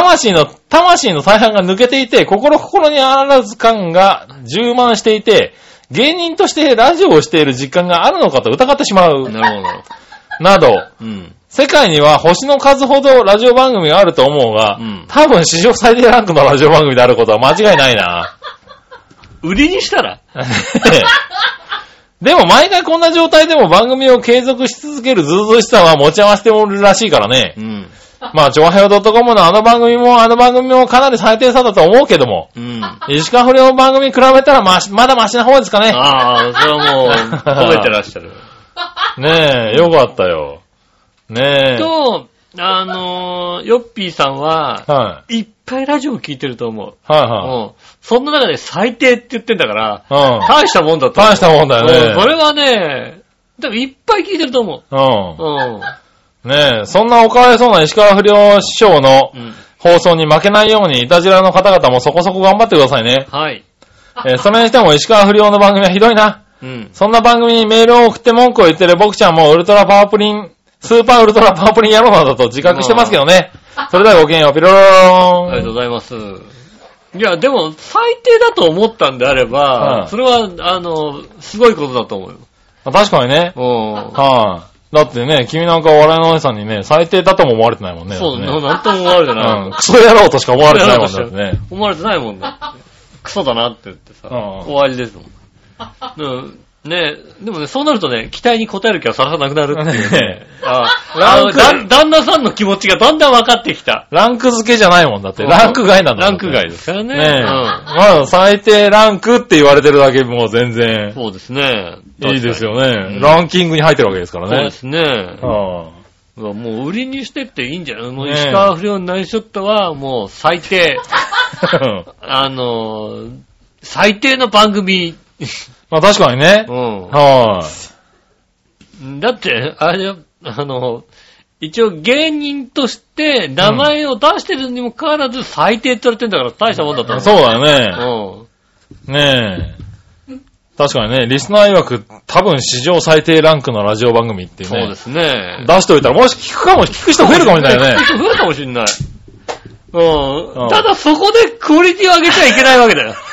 魂の、魂の大半が抜けていて、心心にあらず感が充満していて、芸人としてラジオをしている実感があるのかと疑ってしまう。なるほどなど。うん。世界には星の数ほどラジオ番組があると思うが、うん多分史上最低ランクのラジオ番組であることは間違いないな。売りにしたら？[laughs] でも毎回こんな状態でも番組を継続し続けるずうずうしさは持ち合わせておるらしいからねう。ん。まあ、ちょわへよ .com のあの番組もあの番組もかなり最低さだと思うけども、うん。あ石川不良の番組に比べたらまし、まだマシな方ですかね。あ、それはもう、[laughs] 褒めてらっしゃる。ねえ、よかったよ。ねえ。と、あのー、ヨッピーさんは、はいっぱいラジオ聞いてると思う。い。はうん。そんな中で最低って言ってんだから、いはい。うん。大したもんだと思う。大したもんだよねうんそれはね、でもいっぱい聞いてると思う。うん。うん。ねえ、そんなおかわいそうな石川不良師匠のうん。放送に負けないように、いたじらの方々もそこそこ頑張ってくださいね。はい。えーそれにしても石川不良の番組はひどいな。うん。そんな番組にメールを送って文句を言ってる僕ちゃんもウルトラパワープリン、スーパーウルトラパワープリン野郎などと自覚してますけどね。それではごきげんよう、ピロロローン。ありがとうございます。いや、でも、最低だと思ったんであれば、はいそれは、あの、すごいことだと思うよ。確かにね。うん。はい、だってね、君なんかお笑いのお姉さんにね、最低だとも思われてないもんね。そうだね。なんとも思われてね。ない。うん。クソ野郎としか思われてないもんだってね。思われてないもんね。クソだなって言ってさ、うん終わりですもん。[laughs] うんねでもね、そうなるとね、期待に応える気はさらさなくなるっていう。[laughs] ねあランクあのだ旦那さんの気持ちがだんだん分かってきた。ランク付けじゃないもんだって。ランク外なんだもんランク外ですからね。ねえ。うんまだ最低ランクって言われてるだけもう全然そうですね。いいですよね。にランキングに入ってるわけですからね。そうですね。はうわもう売りにしてっていいんじゃないもうねえ石川不良のナイスショットはもう最低。あ [laughs] あのー、最低の番組。まあ確かにねう。ん。はだって、あれよ、あの、一応芸人として名前を出してるにもかかわらず最低って言われてんだから大したもんだとい。思そうだよう。ね。ねえ。確かにね、リスナー曰く多分史上最低ランクのラジオ番組っていうね。そうですね。出しといたら、もし聞くかも、聞く人増えるかもしれないよね。増えるかもしんない。ううんん。ただそこでクオリティを上げちゃいけないわけだよ。[laughs]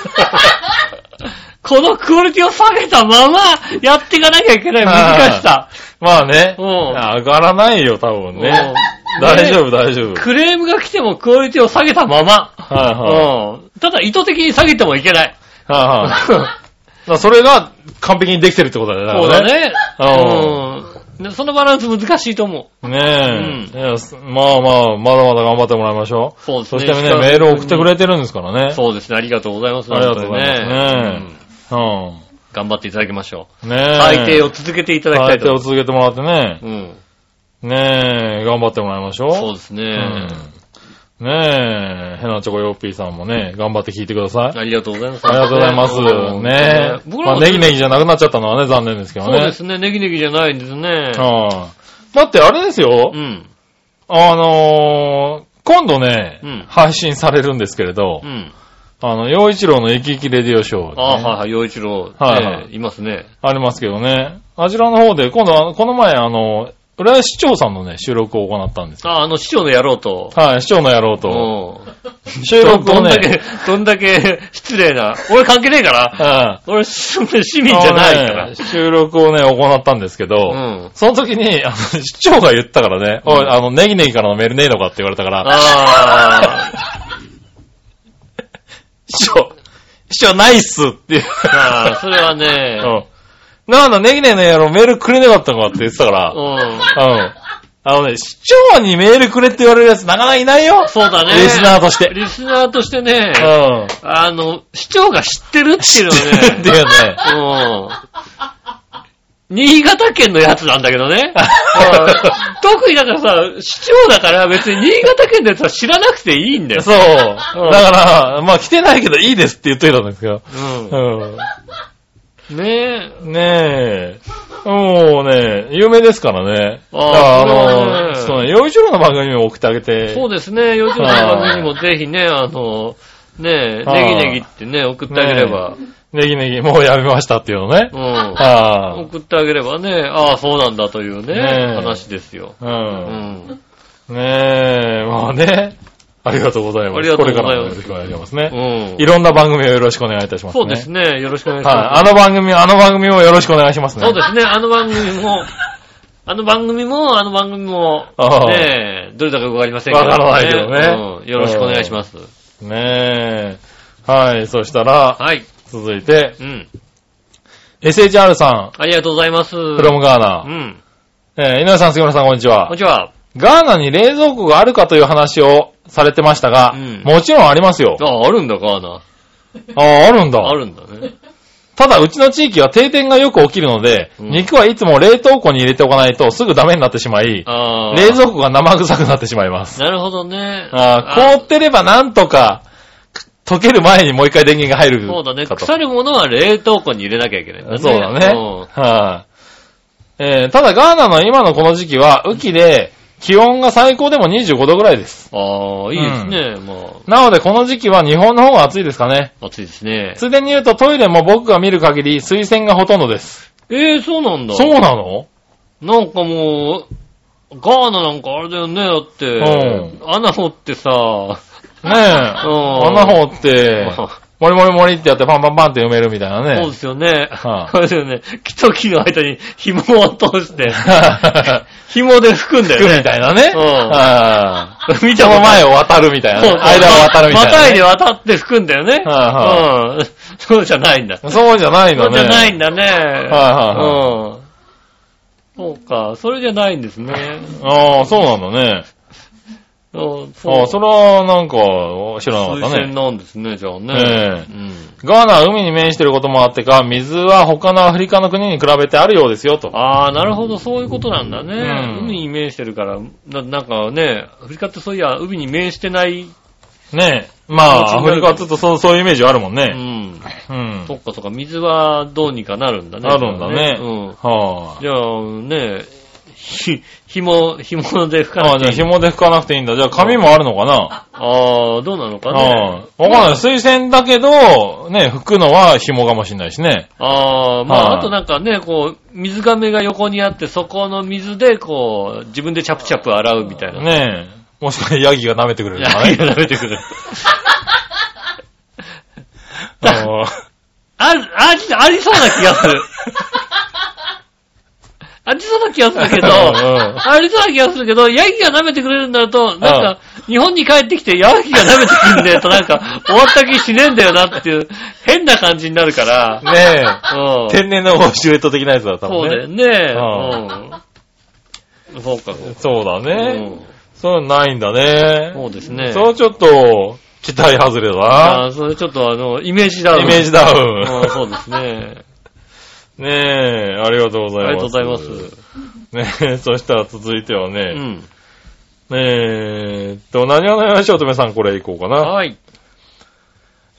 このクオリティを下げたままやっていかなきゃいけない難しさ。まあね。うん上がらないよ、多分ね。うん大丈夫、大丈夫。クレームが来てもクオリティを下げたまま。はいはい。うん。ただ意図的に下げてもいけない。はいはい。だからそれが完璧にできてるってことだよね。そうだね。ね。うん。でそのバランス難しいと思う。ねえ。いやすまあまあ、まだまだ頑張ってもらいましょう。そうですね。そしてね、メールを送ってくれてるんですからね。そうですね。ありがとうございます。ありがとうございますねうん。うん頑張っていただきましょう。ねえ。最低を続けていただきたいと思います。続けてもらってね。うん。ねえ、頑張ってもらいましょう。そうですね。うん。ねえ、ヘナチョコヨッピーさんもね、頑張って聞いてください。ありがとうございます。ありがとうございます。うんねえ。まあ、僕らもネギネギじゃなくなっちゃったのはね、残念ですけどね。そうですね。ネギネギじゃないんですね。はいだってあれですよう。ん。あのー、今度ね、うん配信されるんですけれど、うん。あの、洋一郎の生きレディオショー、ね、ああ、はいはい、洋一郎。はいはいねいますね。ありますけどね。あちらの方で、今度は、この前、あの、浦安市長さんのね、収録を行ったんですよ。ああ、あの、市長の野郎と。はい、市長の野郎と、うん。収録をね、どんだけ、どんだけ失礼な。俺関係ねえから。うん俺、市民じゃないからね。収録をね、行ったんですけど、うん。その時に、あの、市長が言ったからね、おい、あの、ネギネギからのメールねえのかって言われたから、ああ。市長、市長ないっすっていう。ああ、それはね、うん。なんだ、ネギネギの野郎メールくれなかったのかって言ってたから、うん。うん。あのね、市長にメールくれって言われるやつなかなかいないよ。そうだね。リスナーとして。リスナーとしてね、うん。あの、市長が知ってるっていうのってはね、いうね。うん。新潟県のやつなんだけどね。う [laughs] ん特にだからさ、市長だから別に新潟県のやつは知らなくていいんだよ。そう。うんだから、まあ来てないけどいいですって言っといたんですけど。う。うんねえ。ん。ねえ。もうね、有名ですからね。ああそれはの、ねそうね、洋一郎の番組にも送ってあげて。そうですね、幼稚園の番組にもぜひね、あの、ねえ、ネギネギってね、送ってあげれば。ネギネギ、もうやめましたっていうのね。うん。送ってあげればね、ああ、そうなんだというね、話ですよ。う。うんん。ねえ、まあね。ありがとうございます。ありがとうございますこれからもよろしくお願いしますね。うんい。ろんな番組をよろしくお願いいたしますね。そうですね、よろしくお願いします。はい。あの番組、あの番組もよろしくお願いしますね。そうですね、あの番組も、[laughs] あの番組も、あの番組も、ねえ、どれだかわかりませんけど、わからないけどねうんよろしくお願いします。ねえ。はい。そしたら、はい。続いて、うん。SHR さありがとうございます。ん、フロムガーナう。ん。えー井上さん、杉村さん、こんにちはこんに。ちは。ガーナに冷蔵庫があるかという話をされてましたが、うんもちろんありますよ。あ、あるんだ、ガーナ。ああ、あるんだ。あるんだね。ただ、うちの地域は停電がよく起きるので、うん肉はいつも冷凍庫に入れておかないとすぐダメになってしまい。冷蔵庫が生臭くなってしまいます。なるほどね。あー凍ってればなんとか、溶ける前にもう一回電源が入るそうだね。腐るものは冷凍庫に入れなきゃいけないね。そうだね。うんはい、えーただガーナの今のこの時期は雨季で気温が最高でも25度ぐらいです。ああ、いいですね。まなのでこの時期は日本の方が暑いですかね。あ、暑いですね。ついでに言うとトイレも僕が見る限り水洗がほとんどです。ええそうなんだ。そうなの？なんかもう、ガーナなんかあれだよね、だって、う穴掘ってさ、ねえ。[laughs] うん穴掘って、[laughs] モリモリモリってやってパンパンパンって埋めるみたいなね。そうですよね。はあそうですよね。木と木の間に紐を通して、[laughs] 紐で拭くんだよね。服みたいなね。うんは見い。その前を渡るみたいな間を渡るみたいなね。またいで渡って拭くんだよね。はうん。そうじゃないんだ。そうじゃないのね。そうじゃないんだね。はうん。そうか、それじゃないんですね。ああ、そうなんだね。うんああ、それはなんか知らなか水ったね。洗なんですね、じゃあね。ええうん。ガーナは海に面していることもあってか、水は他のアフリカの国に比べてあるようですよと。ああ、なるほど、そういうことなんだね。うん海に面してるから、ななんかね、アフリカってそういや、海に面してない。ねえ。まあ、アフリカはちょっとそうそういうイメージあるもんうね。ん。うん。そっかそっか、水はどうにかなるんだね。あるんだねうん。はじゃあ、ね、ひ、[laughs] 紐、紐で拭かあ。ああ、じゃあなくていい。紐で拭かなくていいんだ。じゃあ紙もあるのかな？ああ、どうなのかあね。あ。わかんない。水洗だけど、ね、拭くのは紐かもしれないしね。ああ、まあ、はいあとなんかね、こう、水亀が横にあって、そこの水で、こう、自分でチャプチャプ洗うみたいな。ねえ。もしくはヤギが舐めてくれるとかね。いややめてくれ。[laughs] あああ、あ、ありそうな気がする。[laughs] ありそうな気がするけど、ありそうな気がするけど、ヤギが舐めてくれるんだると、なんか、日本に帰ってきてヤギが舐めてくるんだよと、なんか、終わった気しねえんだよなっていう、変な感じになるから、ねうんえ。天然のウォシュレット的なやつだったもそうんだよね。ね。ううん。そうか、そうだうね。んそうないんだね。そうですね。そうちょっと、期待外れだな。あーそれちょっとあの、イメージダウン。イメージダウうんン。そうですね。ねえ、ありがとうございます。ありがとうございます。ねえ、そしたら続いてはうね、ん。ねえ、と、何をのよしおとめさんこれいこうかな。はい。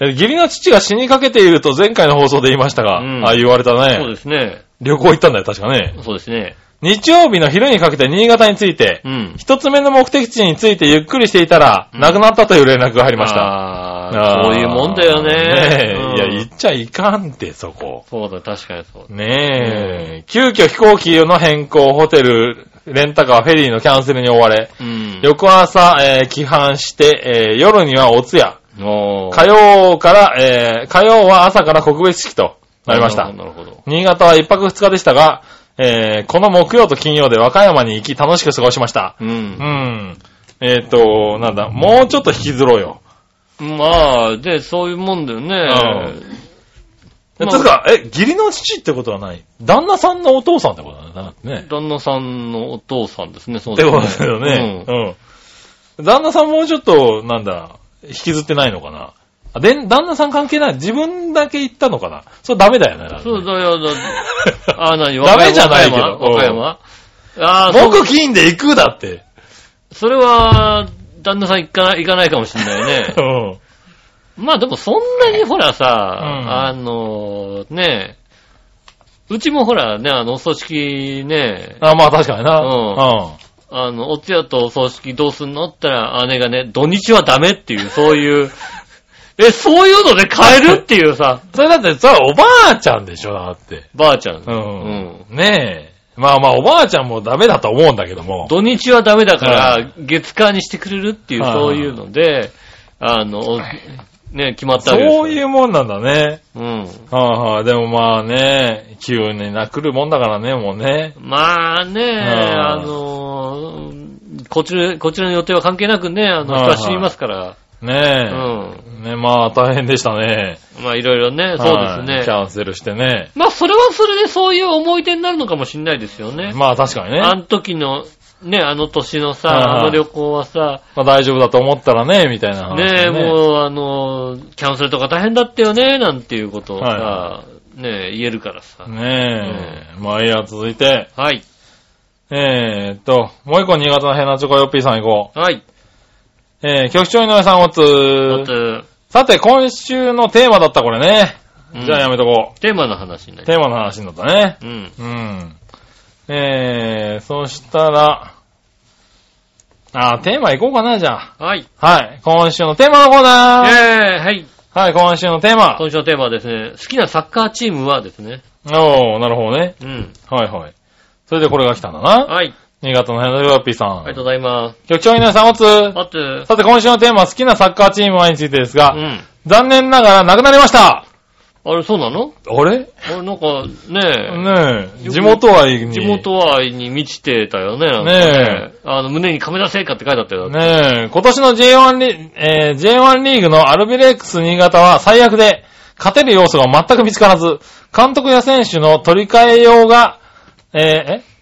え義理の父が死にかけていると前回の放送で言いましたが、うんあ、言われたそうね。ですね。旅行行ったんだよ、確かね。そうですね。日曜日の昼にかけて新潟に着いて、うん。一つ目の目的地に着いてゆっくりしていたら、うん亡くなったという連絡が入りました。ああ、そういうもんだよね。ねえ、うんいや、行っちゃいかんって、そこ。そうだ、確かにそう。ねえ、急遽飛行機の変更、ホテル、レンタカー、フェリーのキャンセルに追われ、うん。翌朝、えー、帰還して、えー夜にはお通夜。火曜から、えー、火曜は朝から告別式となりました。なるほど。新潟は一泊二日でしたが、えー、この木曜と金曜で和歌山に行き楽しく過ごしました。う。うんん。えっ、と、なんだ、もうちょっと引きずろうよ。まあ、で、そういうもんだよね。まあつうか、え、義理の父ってことはない？旦那さんのお父さんってことだね。ね。旦那さんのお父さんですね、そうってですね。ことですよね。うん。旦那さんもうちょっと、なんだ、引きずってないのかな？あで、旦那さん関係ない。自分だけ言ったのかな。それダメだよね。うん。そうだよ、だあ、[laughs] なに、ダメじゃないけど和歌山？ああ、僕金で行くだって。それは、旦那さん行かない、行かないかもしれないね [laughs] う。ん。まあでもそんなにほらさ、んあの、ねうちもほらね、あの、お葬式ね、あ、まあ確かにな。うんうん。あの、お通夜とお葬式どうすんのって言ったら、姉がね、土日はダメっていう、そういう、え、そういうので変えるっていうさ、それだって、それはおばあちゃんでしょ、だって。ばあちゃん。うん。ねえ。まあまあ、おばあちゃんもダメだと思うんだけども。土日はダメだかはら、月間にしてくれるっていう、はいそういうので、あの、ね、決まったわけですよそういうもんなんだね。うん。はいはい。でもまあね、急にな、来るもんだからね、もうね。まあね、あの、こちら、こちらの予定は関係なくね、あの、人は死にますから、うねん。え。ねまあ大変でしたね。まあいろいろね、そうはいですね。キャンセルしてね。まあそれはそれでそういう思い出になるのかもしれないですよね。まあ確かにね。あの時の、ね、あの年のさ、はいはいあの旅行はさ、まあ大丈夫だと思ったらね、みたいな話ねでえ、もう、あの、キャンセルとか大変だったよね、なんていうことをさ、はねえ、言えるからさ。ねえ。まあいいや、続いて。はい。えーっと、もう一個新潟のヘナチョコヨッピーさん行こはい。う。えー、局長井上さんおつまず、さて、今週のテーマだった、これね。うんじゃあやめとこテーマの話になう。りまテーマの話になったね。す。うん。うん。えー、そしたら、あー、テーマ行こうかな、じゃあ。はい。はい。今週のテーマのコーえナーー、はい。はい、今週のテーマ。今週のテーマはですね、好きなサッカーチームはですね、おー、なるほどね。うん。はいはい。それでこれが来たんだな。はい。新潟のヘナチョコヨッピーさん。ありがとうございます。局長井上さんおつあと、さて、今週のテーマは好きなサッカーチームはについてですが、うん。残念ながらなくなりました。あれ、そうなの？あれ？ねあれ、なんか、ねえ、え、地元愛に。地元愛に満ちてたよね、なんかねあの、胸に亀田製菓って書いてあったよ。ねえ、今年の J1 リ,、えー J1 リーグのアルビレックス新潟は最悪で、勝てる要素が全く見つからず、監督や選手の取り替えようが、えーえ？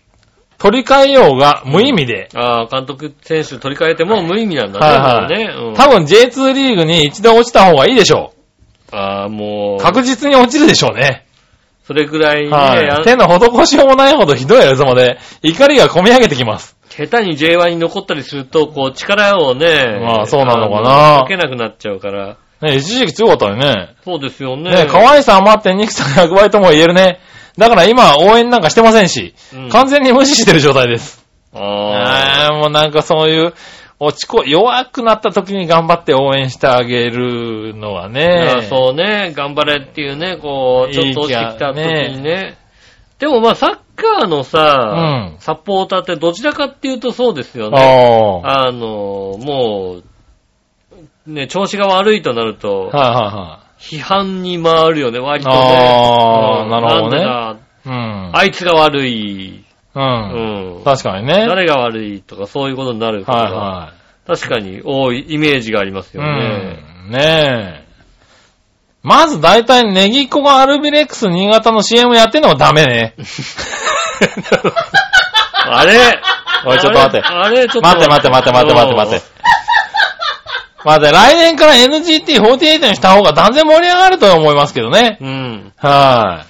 取り替えようが無意味で、ああ、監督、選手取り替えても無意味なんだね。はいはいね。うん多分 J2 リーグに一度落ちた方がいいでしょああ、もう。う、確実に落ちるでしょうね。それぐらいね、あはい。手の施しようもないほどひどいやつまで、怒りが込み上げてきます。下手に J1 に残ったりすると、こう、力をね、まあそうなのかなかけなくなっちゃうから。ね一時期強かったよね。そうですよね。ね可愛さ余って憎さが100倍とも言えるね。だから今応援なんかしてませんし、うん完全に無視してる状態です。あああ、もうなんかそういう、落ちこ、弱くなった時に頑張って応援してあげるのはあ、ね。そうね、頑張れっていうね、こう、ちょっと落ちてきた時にね。でもまあ、サッカーのさ、うんサポーターってどちらかっていうとそうですよね。ああ。あの、もう、ね、調子が悪いとなると、はいは批判に回るよね、割とね。あーうんなるほどね。うん。あいつが悪い。う。うんん。確かにね。誰が悪いとかそういうことになることが、はいは確かに多いイメージがありますい。よね。うん。ねえ。まず大体ネギっ子がアルビレックス新潟の CM やってんのもダメね。[laughs] あれ？[laughs] おいちょっと待ってあれ、あれ？ちょっと待って待って待って待って待って待って。待って、来年から NGT48 にした方が断然盛り上がると思いますけどね。うん。は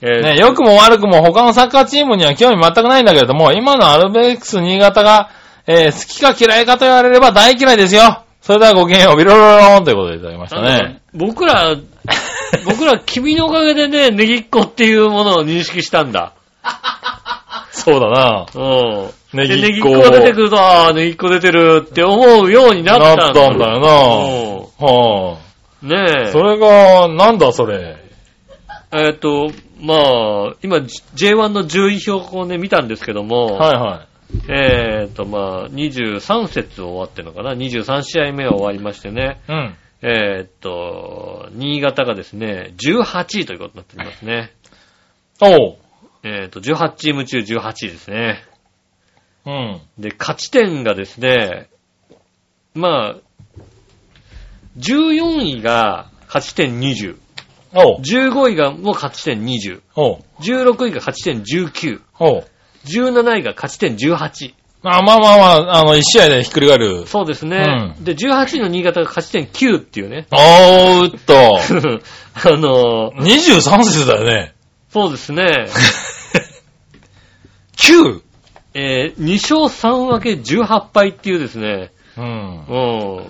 えい。ーね、良くも悪くも他のサッカーチームには興味全くないんだけれども、今のアルベックス新潟が、えー好きか嫌いかと言われれば大嫌いですよ。それではごきげんよう、ビロロローンということでいただきましたなんかね。僕ら、[laughs] 僕ら君のおかげでね、ネギっ子っていうものを認識したんだ。そうだな。うん。ネでギっ子ネギっ子が出てくると、ああ、ネギっ子出てるって思うようになったんだ。なったんだよはあ。うんねえ。それが、なんだそれ？えっと、まあ、今、J1 の順位表をね、見たんですけども、はいはえっと、まあ、23節終わってるのかな ?23 試合目が終わりましてね。い。うん。えっと、新潟がですね、18位ということになっておりますね。おう。えっと、18チーム中18位ですね。うん。で、勝ち点がですね、まあ、14位が勝ち点20。おう。15位がもう勝ち点20。おう。16位が勝ち点19。おう。17位が勝ち点18。あまあまあまあ、あの、一試合でひっくり返る。そうですね。うんで、18位の新潟が勝ち点9っていうね。おーっと。[laughs] あのー23節だよね。そうですね。[laughs] 9! えー、2勝3分け18敗っていうですね。うん。うん。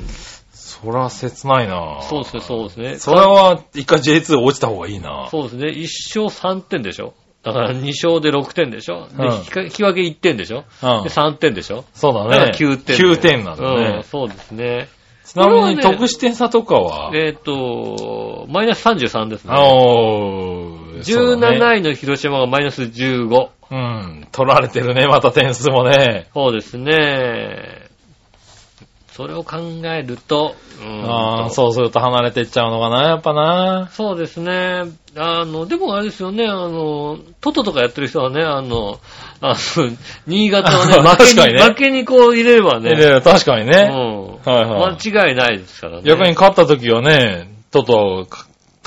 そら切ないなそうですね、そうですね。それは、一回 J2 落ちた方がいいなそうですね。1勝3点でしょ。だから2勝で6点でしょ。で、うん引き分け1点でしょ。うんで、。3点でしょ。そうだだからね。9点。9点なんだうん、ね。そうですね。ちなみに、得失点差とかは？えっ、と、マイナス33ですね。おー。そうだね17位の広島がマイナス15。うん。取られてるね、また点数もね。そうですね。それを考えると、うんああ、そうすると離れていっちゃうのかな、やっぱな。そうですね。あの、でもあれですよね、あの、トトとかやってる人はね、あの、あの、[laughs] 新潟をね、負けに、確かにね負けにこう入れればね、で確かにうね。ん、はいはい。間違いないですからね。逆に勝った時はね、ちょっと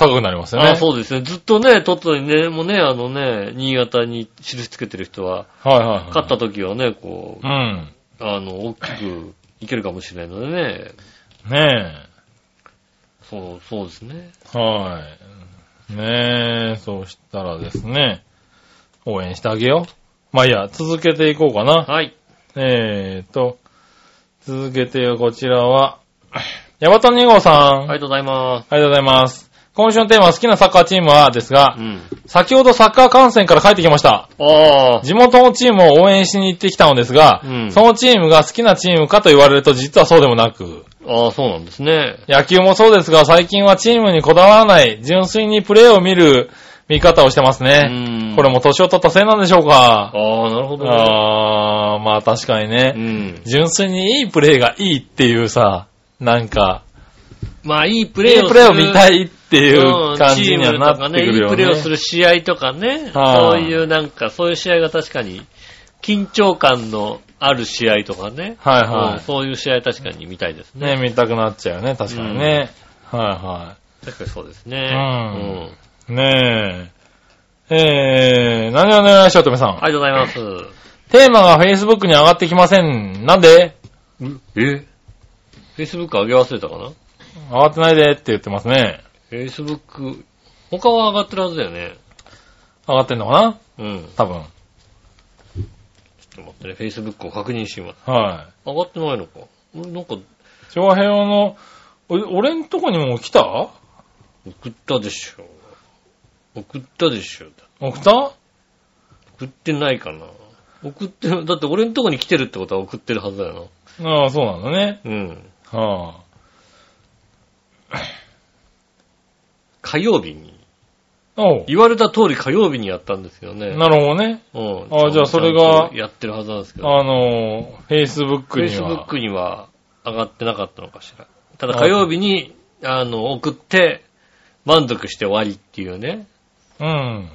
高くなりますよね。あそうですね。ずっとね、トトにね、もうね、あのね、新潟に印つけてる人は、はいはいはい。勝った時はね、こうう、ん。あの、大きくいけるかもしれないのでね、ねそう、そうですね。え。はい。ねえ、そうしたらですね、応援してあげよう。まあいいや、続けていこうかな。はい。えーと、続けてこちらは、ヤバトン2号さん。ありがとうございます。ありがとうございます。今週のテーマは好きなサッカーチームはですがう、ん。先ほどサッカー観戦から帰ってきました。ああ、地元のチームを応援しに行ってきたのですが、うんそのチームが好きなチームかと言われると実はそうでもなく、ああ、そうなんですね。野球もそうですが最近はチームにこだわらない、純粋にプレーを見る見方をしてますうね。ん。これも年を取ったせいなんでしょうかああ、なるほどね。あー、まあ確かにうね、ん。純粋にいいプレーがいいっていうさ、なんか、まあ、いいププレーをレープレーを見たいいっていう感じにはなってくるね。いいよプレーをすね。る試合とかね。はいそういうなんか、そういう試合が確かに、緊張感のある試合とかね。はいうんはそういう試合確かに見たいですい。ね。ね、見たくなっちゃうよね、確かにね。はいは確かにそうですうね。うん。い。ねえ。えー、何を願いしようとめさん。ありがとうございます。テーマが Facebook に上がってきません。なんで？え ?Facebook 上げ忘れたかな？上がってないでって言ってますね。?Facebook、他は上がってるはずだよね。上がってんのかな？うん。多分。ちょっと待ってね。Facebook を確認します。は上がってないのか俺なんか、い。長平の、お俺んとこにも来た？送ったでしょ。送ったでしょ。送った？送ってないかな。送って、だって俺のとこに来てるってことは送ってるはずだよああ、そうなんだね。な。うん。は [coughs] 火曜日に。あ。おう。言われた通り火曜日にやったんですけどね。なるほどね。うん。あじゃあそれがちゃんとやってるはずなんですけど。あの、Facebook には。Facebook には上がってなかったのかしら。ただ火曜日に、あの、送って、満足して終わりっていうね。うん。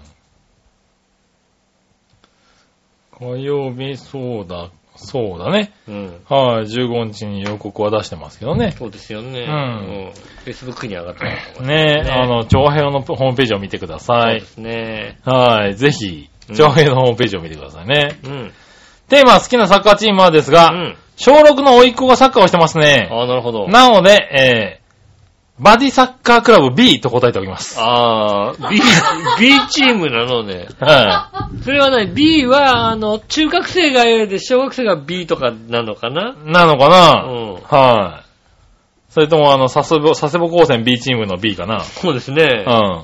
火曜日、そうだ、そうだね。うん。はい、15日に予告は出してますけどね。そうですよね。うんうん。Facebook に上がってなかったのかねねあの、長平のホームページを見てくださいそうで。すね。はい、ぜひう、ん長平のホームページを見てくださいね。うん。テーマは好きなサッカーチームはですが、うん。小6の甥っ子がサッカーをしてますね。ああ、なるほど。なので、えー、バディサッカークラブ B と答えておきます。ああ、B、B チームなのね。はそれはね、B は、あの、中学生が A で、小学生が B とかなのかな？いなのかな、うん。はい。それとも、あの、佐世保、佐世保高専 B チームの B かな？そうですねう。ん。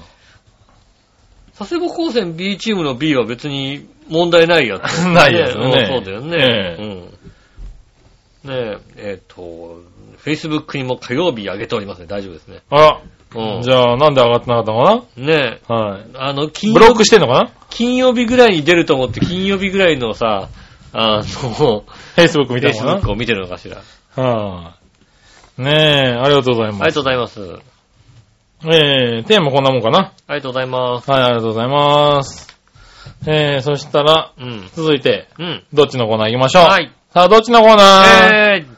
佐世保高専 B チームの B は別に問題ないやつ、[laughs] ないですよねうんそうだよね。ええうん。ねえ、えっ、と、Facebook にも火曜日上げておりますね。大丈夫ですね。あら、うん。じゃあ、なんで上がってなかったのかねえ、なはい。あの、金ブロッ曜クしてんのか金曜日ぐらいに出ると思って、金曜日ぐらいのさ、あの、な [laughs] ?Facebook 見たのか Facebook を見てるのかしら。なはい。ねえ、ありがとうございます。ありがとうございます。えー、テーマこんなもんかな？ありがとうございます。はい、ありがとうございます。えー、そしたら、うん。続いて、うん。どっちのコーナー行きましょう。はい。さあ、どっちのコーナー、えー、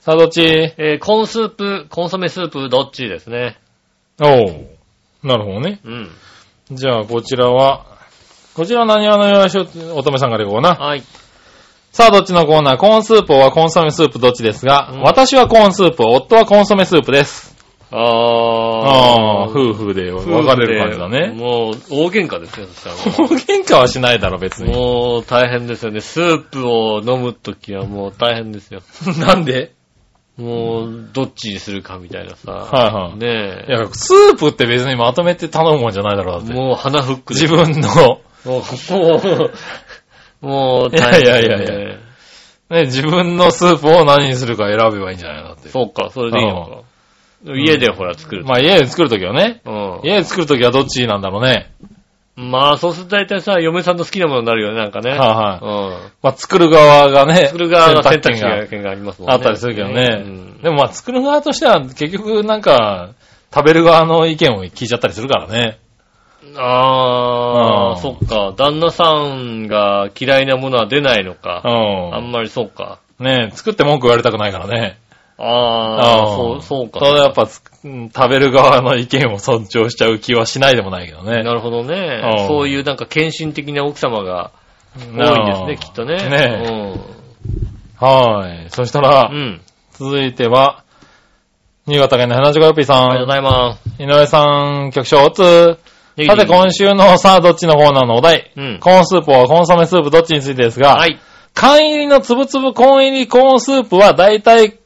さあ、どっちえーコーンスープ、コンソメスープ、どっちですね。おう。なるほどね。うん。じゃあ、こちらは、こちらは何話のよしお、乙女さんからいこうな。はい。さあ、どっちのコーナー？コーンスープはコンソメスープどっちですが、うん私はコーンスープ、夫はコンソメスープです。あああ、ー。夫婦で分かれる感じだね。もう、大喧嘩ですよ、そしたらもう。喧嘩はしないだろ、別に。もう大変ですよね。スープを飲むときはもう大変ですよ。[laughs] なんで？もう、どっちにするかみたいなさ。はいはいねいや、スープって別にまとめて頼むもんじゃないだろ、だっえ。て。もう鼻フックで。自分の、[laughs] もう、もう、いやいやいやいね、自分のスープを何にするか選べばいいんじゃないのだって。そうか、それでいいのか。家でほら作ると。まあ家で作るときはね。うん。家で作るときはどっちなんだろうね。まあ、そうすると大体さ、嫁さんの好きなものになるよね、なんかね。はいはい。うん。まあ作る側がね。作る側が選択肢が権がありますもんね。あったりするけどね。うんでもまあ作る側としては結局なんか、食べる側の意見を聞いちゃったりするからね。ああ、うんそっか。旦那さんが嫌いなものは出ないのうか。ん。あんまりそうか。ね作って文句言われたくないからね。ああ、うんそう、そうか。それはやっぱつうん食べる側の意見を尊重しちゃう気はしないでもないけどね。なるほどねう。んそういうなんか献身的な奥様が多いんですね、きっとね。ねはい。そしたら、うん。うん。続いては、新潟県の花地よっぴーさん。ありがとうございます。井上さん、局長、おつ。さて、今週のさあ、どっちのコーナーのお題。うん。コーンスープはコンソメスープどっちについてですが、はい。缶入りのつぶつぶコーン入りコーンスープはだいたい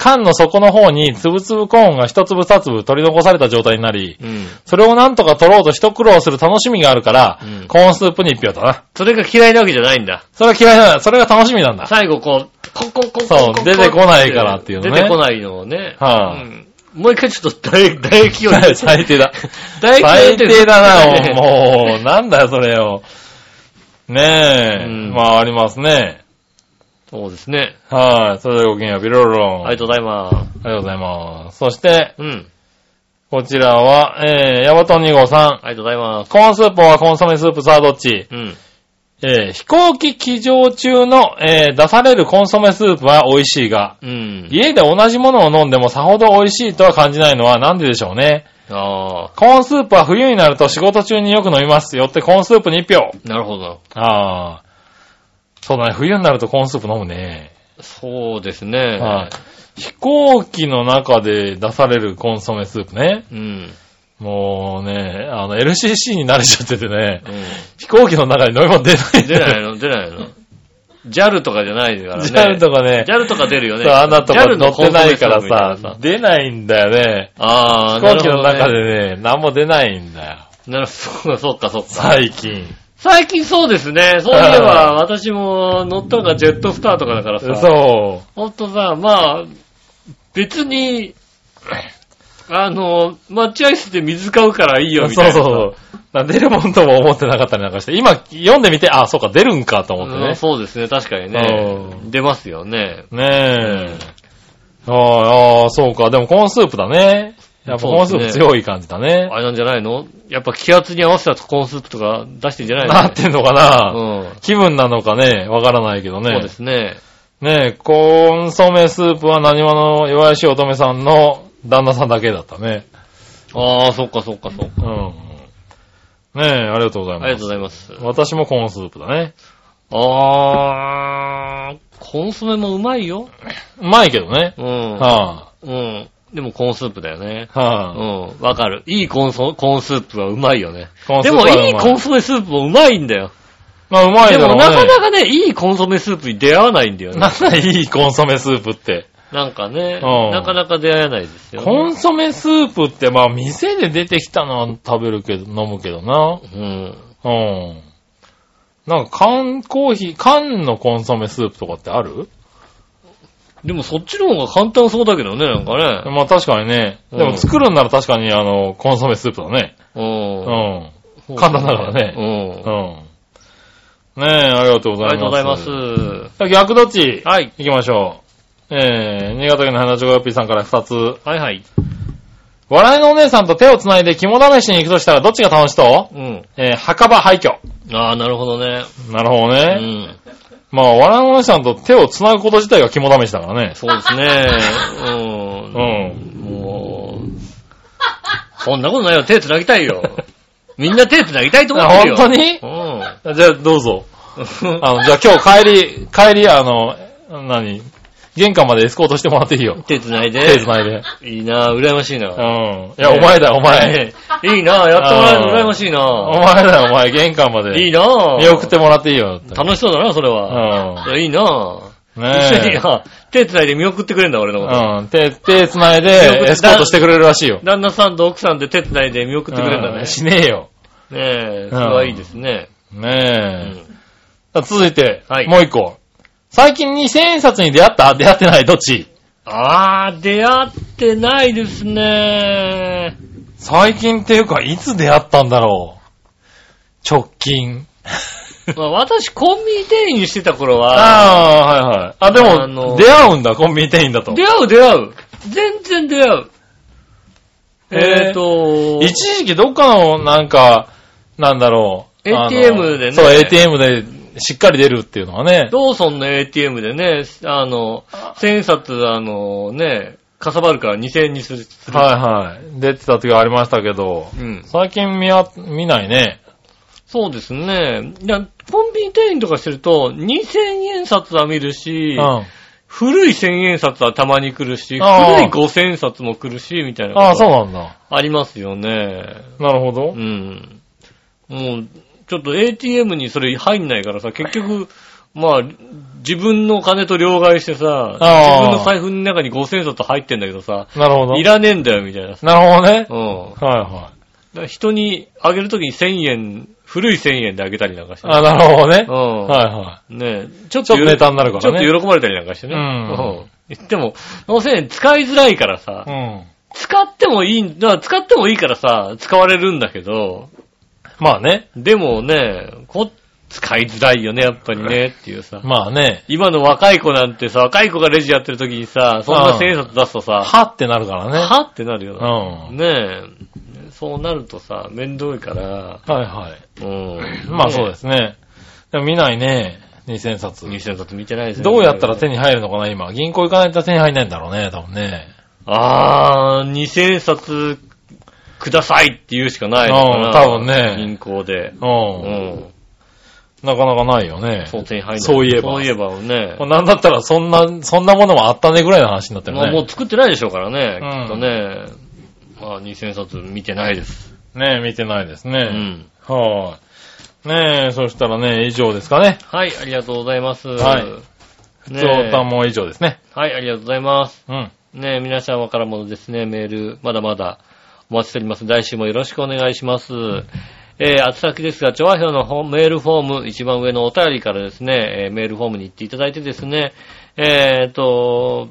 缶の底の方につぶつぶコーンが一粒二粒取り残された状態になり、うん。それをなんとか取ろうと一苦労する楽しみがあるから、うんコーンスープに一票だな。それが嫌いなわけじゃないんだ。それは嫌いなんだ。それが楽しみなんだ。最後こう、コンコンコンコンそう出てこないからっていうのね出てこないのをね。はいうんもう一回ちょっと唾液、を。[laughs] 最低だ。[laughs] 唾液を最低だな、[laughs] ねもう。なんだよ、それよ。ねえ。うんまあ、ありますね。そうですね。はい。それではごきげんよう、ビロロロン。ありがとうございます。ありがとうございます。そして、うん。こちらは、えー、ヤバトン2号さん。ありがとうございます。コーンスープはコンソメスープさあどっち？うん。えー、飛行機機乗中の、えー、出されるコンソメスープは美味しいが、うん。家で同じものを飲んでもさほど美味しいとは感じないのはなんででしょうね。あコーンスープは冬になると仕事中によく飲みます。よってコーンスープに1票。あ、なるほど。ああ。そうだね。冬になるとコーンスープ飲むね。そうですね。はい。飛行機の中で出されるコンソメスープね。うん。もうね、あの、LCC に慣れちゃっててね、うん。飛行機の中に飲み物出ない出ないの出ないの ?JAL とかじゃないからね。JAL とかね、JAL とか出るよね。そう、あなたとか乗ってないからさな、出ないんだよね。ああ、飛行機の中なるでね、何も出ないんだよ。なるほど、そっかそっか。最近。最近そうですね。そういえば、私も乗ったのがジェットスターとかだからさ。そほんとさ、まあ、別に、あの、待合室で水買うからいいよう。みたいな。そうそうそう。出るもんとも思ってなかったりなんかして、今読んでみて、あ、そうか、出るんかと思ってうんね。そうですね、確かにねう。出ますよね。ねえ。ああああ、そうか。でもコーンスープだね。やっぱコーンスープ強い感じだね。あれなんじゃないの？やっぱ気圧に合わせたコーンスープとか出してんじゃないの？なってんのかな、うん。気分なのかね、わからないけどね。そうですね。ねえ、コーンソメスープは何話の弱し乙女さんの旦那さんだけだったね。ああ、そっかそっかそっか。うん。ねえ、ありがとうございます。ありがとうございます。私もコーンスープだね。あー、コンソメもうまいよ。うまいけどね。うん。はうん。でもコーンスープだよね。あ、はうあ、ん。わかる。いいコーンソコーンスープはうまいよね。でもいいコンソメスープもうまいんだよ。まあうまいでだろうね。もなかなかね、いいコンソメスープに出会わないんだよね。なんだいいコンソメスープって。なんかね、うんなかなか出会えないですよ、ね。コンソメスープってまあ店で出てきたのは食べるけど、飲むけどな。うん。うん。なんか缶コーヒー、缶のコンソメスープとかってある？でもそっちの方が簡単そうだけどね、なんかね。まあ確かにね。うんでも作るんなら確かにあの、コンソメスープだね。う。うんん。簡単だからねうん。うん。ねえ、ありがとうございます。ありがとうございます。逆どっち？はい。行きましょう。えー、新潟県の花ちょこよっぴーさんから二つ。はいはい。笑いのお姉さんと手を繋いで肝試しに行くとしたらどっちが楽しそう？うん。えー、墓場廃墟。ああ、なるほどね。なるほどうね。ん。まあ、笑いのお姉さんと手を繋ぐこと自体が肝試しだからね。そうですね。[laughs] う。うんん。もう、そんなことないよ。手繋ぎたいよ。みんな手繋ぎたいと思あってるよ。本当に？うん。じゃあ、どうぞ。[laughs] あの、じゃあ今日帰り、帰り、あの、何？玄関までエスコートしてもらっていいよ。手繋いで。手繋いで。いいなぁ、羨ましいなうん。ぁ。いや、お前だよ、お前。いいなぁ、やってもらえるの羨ましいなおぁ。前だよ、お前、玄関まで。いいなぁ。見送ってもらっていいよ。楽しそうだな、それは。ういやいいなぁ。ん。ね一緒にえ。あ手繋いで見送ってくれんだ、俺のこと。うん。手、手繋い見送ってで、エスコートしてくれるらしいよ。旦那さんと奥さんで手繋いで見送ってくれんだねうん。しねえよ。ねえ、それはいいですね。うねえ。んさあ続いて、はいもう一個。最近2000円札に出会った？出会ってない？どっち？あー、出会ってないですね。最近っていうか、いつ出会ったんだろう？直近。[laughs] まあ、私、コンビニ店員してた頃は、ああ、はいはい。あ、でも、あの出会うんだ、コンビニ店員だと。出会う出会う。全然出会う。へーえーと、一時期どっかの、なんか、なんだろう。あの ATM でねそう、ATM でしっかり出るっていうのはね。ローソンの ATM でね、あの、千円札、あのね、かさばるから2000円にする。はいはい。出てた時がありましたけど、うん。最近見わ、見ないね。そうですね。いや、コンビニ店員とかしてると、2000円札は見るし、うん。古い1000円札はたまに来るし、古い5000円札も来るし、みたいなああ、そうなんだ。ありますよね。なるほどう。ん。もう、ちょっと ATM にそれ入んないからさ、結局、まあ、自分の金と両替してさ、自分の財布の中に5000円札入ってんだけどさ、なるほど。いらねえんだよ、みたいな。なるほどね。うん。はいはい。だ人にあげるときに1000円、古い1000円であげたりなんかして。あ、なるほどね。うん。はいはねえ、ちょっとネタになるからねちょっと喜ばれたりなんかしてね。うんうん。言っても、5000円使いづらいからさ、い。うん。使ってもいい使ってもいいからさ、使われるんだけど、まあね。でもね、こ使いづらいよね、やっぱりね、っていうさ。まあね。今の若い子なんてさ、若い子がレジやってる時にさ、そんな千円札出すとさ、はってなるからね。はってなるよな。うん。ねえ。そうなるとさ、面倒いから、はいはい。うん。。まあそうですすね。でも見ないね。2000冊。2000冊見てないですね。どうやったら手に入るのかな、今。銀行行かないと手に入んないんだろうね、多分ね。あー、2000冊くださいって言うしかないのかな。うん多分ね銀行で。う。うんん。なかなかないよね。そう手に入。そういえばそういえばね。まあなんだったらそんな、そんなものもあったねぐらいの話になってるね。まあもう作ってないでしょうからね。うんきっとね。まあ2000冊見てないです。ね見てないですうね。ん。はい。ねえ、そしたらね、以上ですかね。はい、ありがとうございます。はいね普通歌も以上ですね。はい、ありがとうございます。うん。ねえ、皆様からもですね、メール、まだまだお待ちしております。来週もよろしくお願いします。えー、あつ先ですが、調和表のメールフォーム、一番上のお便りからですね、えーメールフォームに行っていただいてですね、えーと、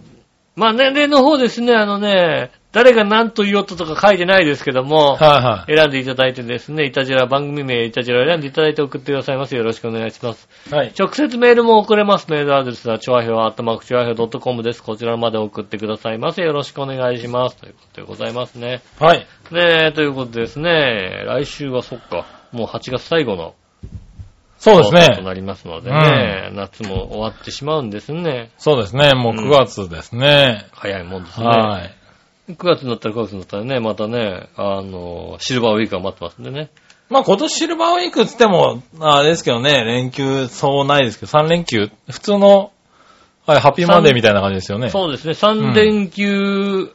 まあ、年齢の方ですね、あのね、誰が何と言おうととか書いてないですけども、はいはい。選んでいただいてですね、いたじら、番組名、いたじらを選んでいただいて送ってくださいます。よろしくお願いします。はい。直接メールも送れます。メールアドレスは、ちょわひょう、アットマーク、ちょわひょう .com です。こちらまで送ってくださいませ。よろしくお願いします。ということでございますね。はい。ねえ、ということでですね、来週はそっか、もう8月最後のそうです放送とね。なりますのでね、夏も終わってしまうんですね。そうですね。もう9月ですね。早いもんですね。はい。9月になったら9月になったらね、またね、あの、シルバーウィークが待ってますんでね。まあ今年シルバーウィークつっても、あれですけどね、連休そうないですけど、3連休、普通の、はい、ハッピーマンデーみたいな感じですよね。そうですね、3連休、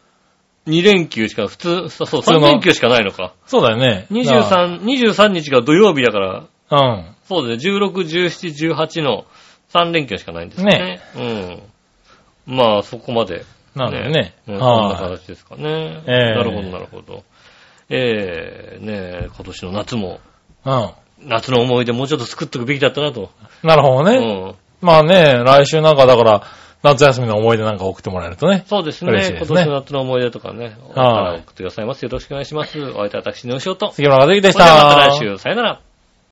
2連休しか、普通、そう、そう普通の3連休しかないのか。そうだよね。23、23日が土曜日だから。うん。そうですね、16、17、18の3連休しかないんですね。うん。まあ、そこまで。なんだよね。うん、そんなは形ですかね。ええなるほど、なるほど。ええねえ、今年の夏も、い。うん。夏の思い出もうちょっと作っとくべきだったなと。なるほどね。うん。まあね、来週なんかだから、夏休みの思い出なんか送ってもらえるとね。そうですね。嬉しいですね今年の夏の思い出とかね、はい送ってくださいます。よろしくお願いします。お相手は私の仕事。杉村和之でしそれではまた。た来週、さよなら。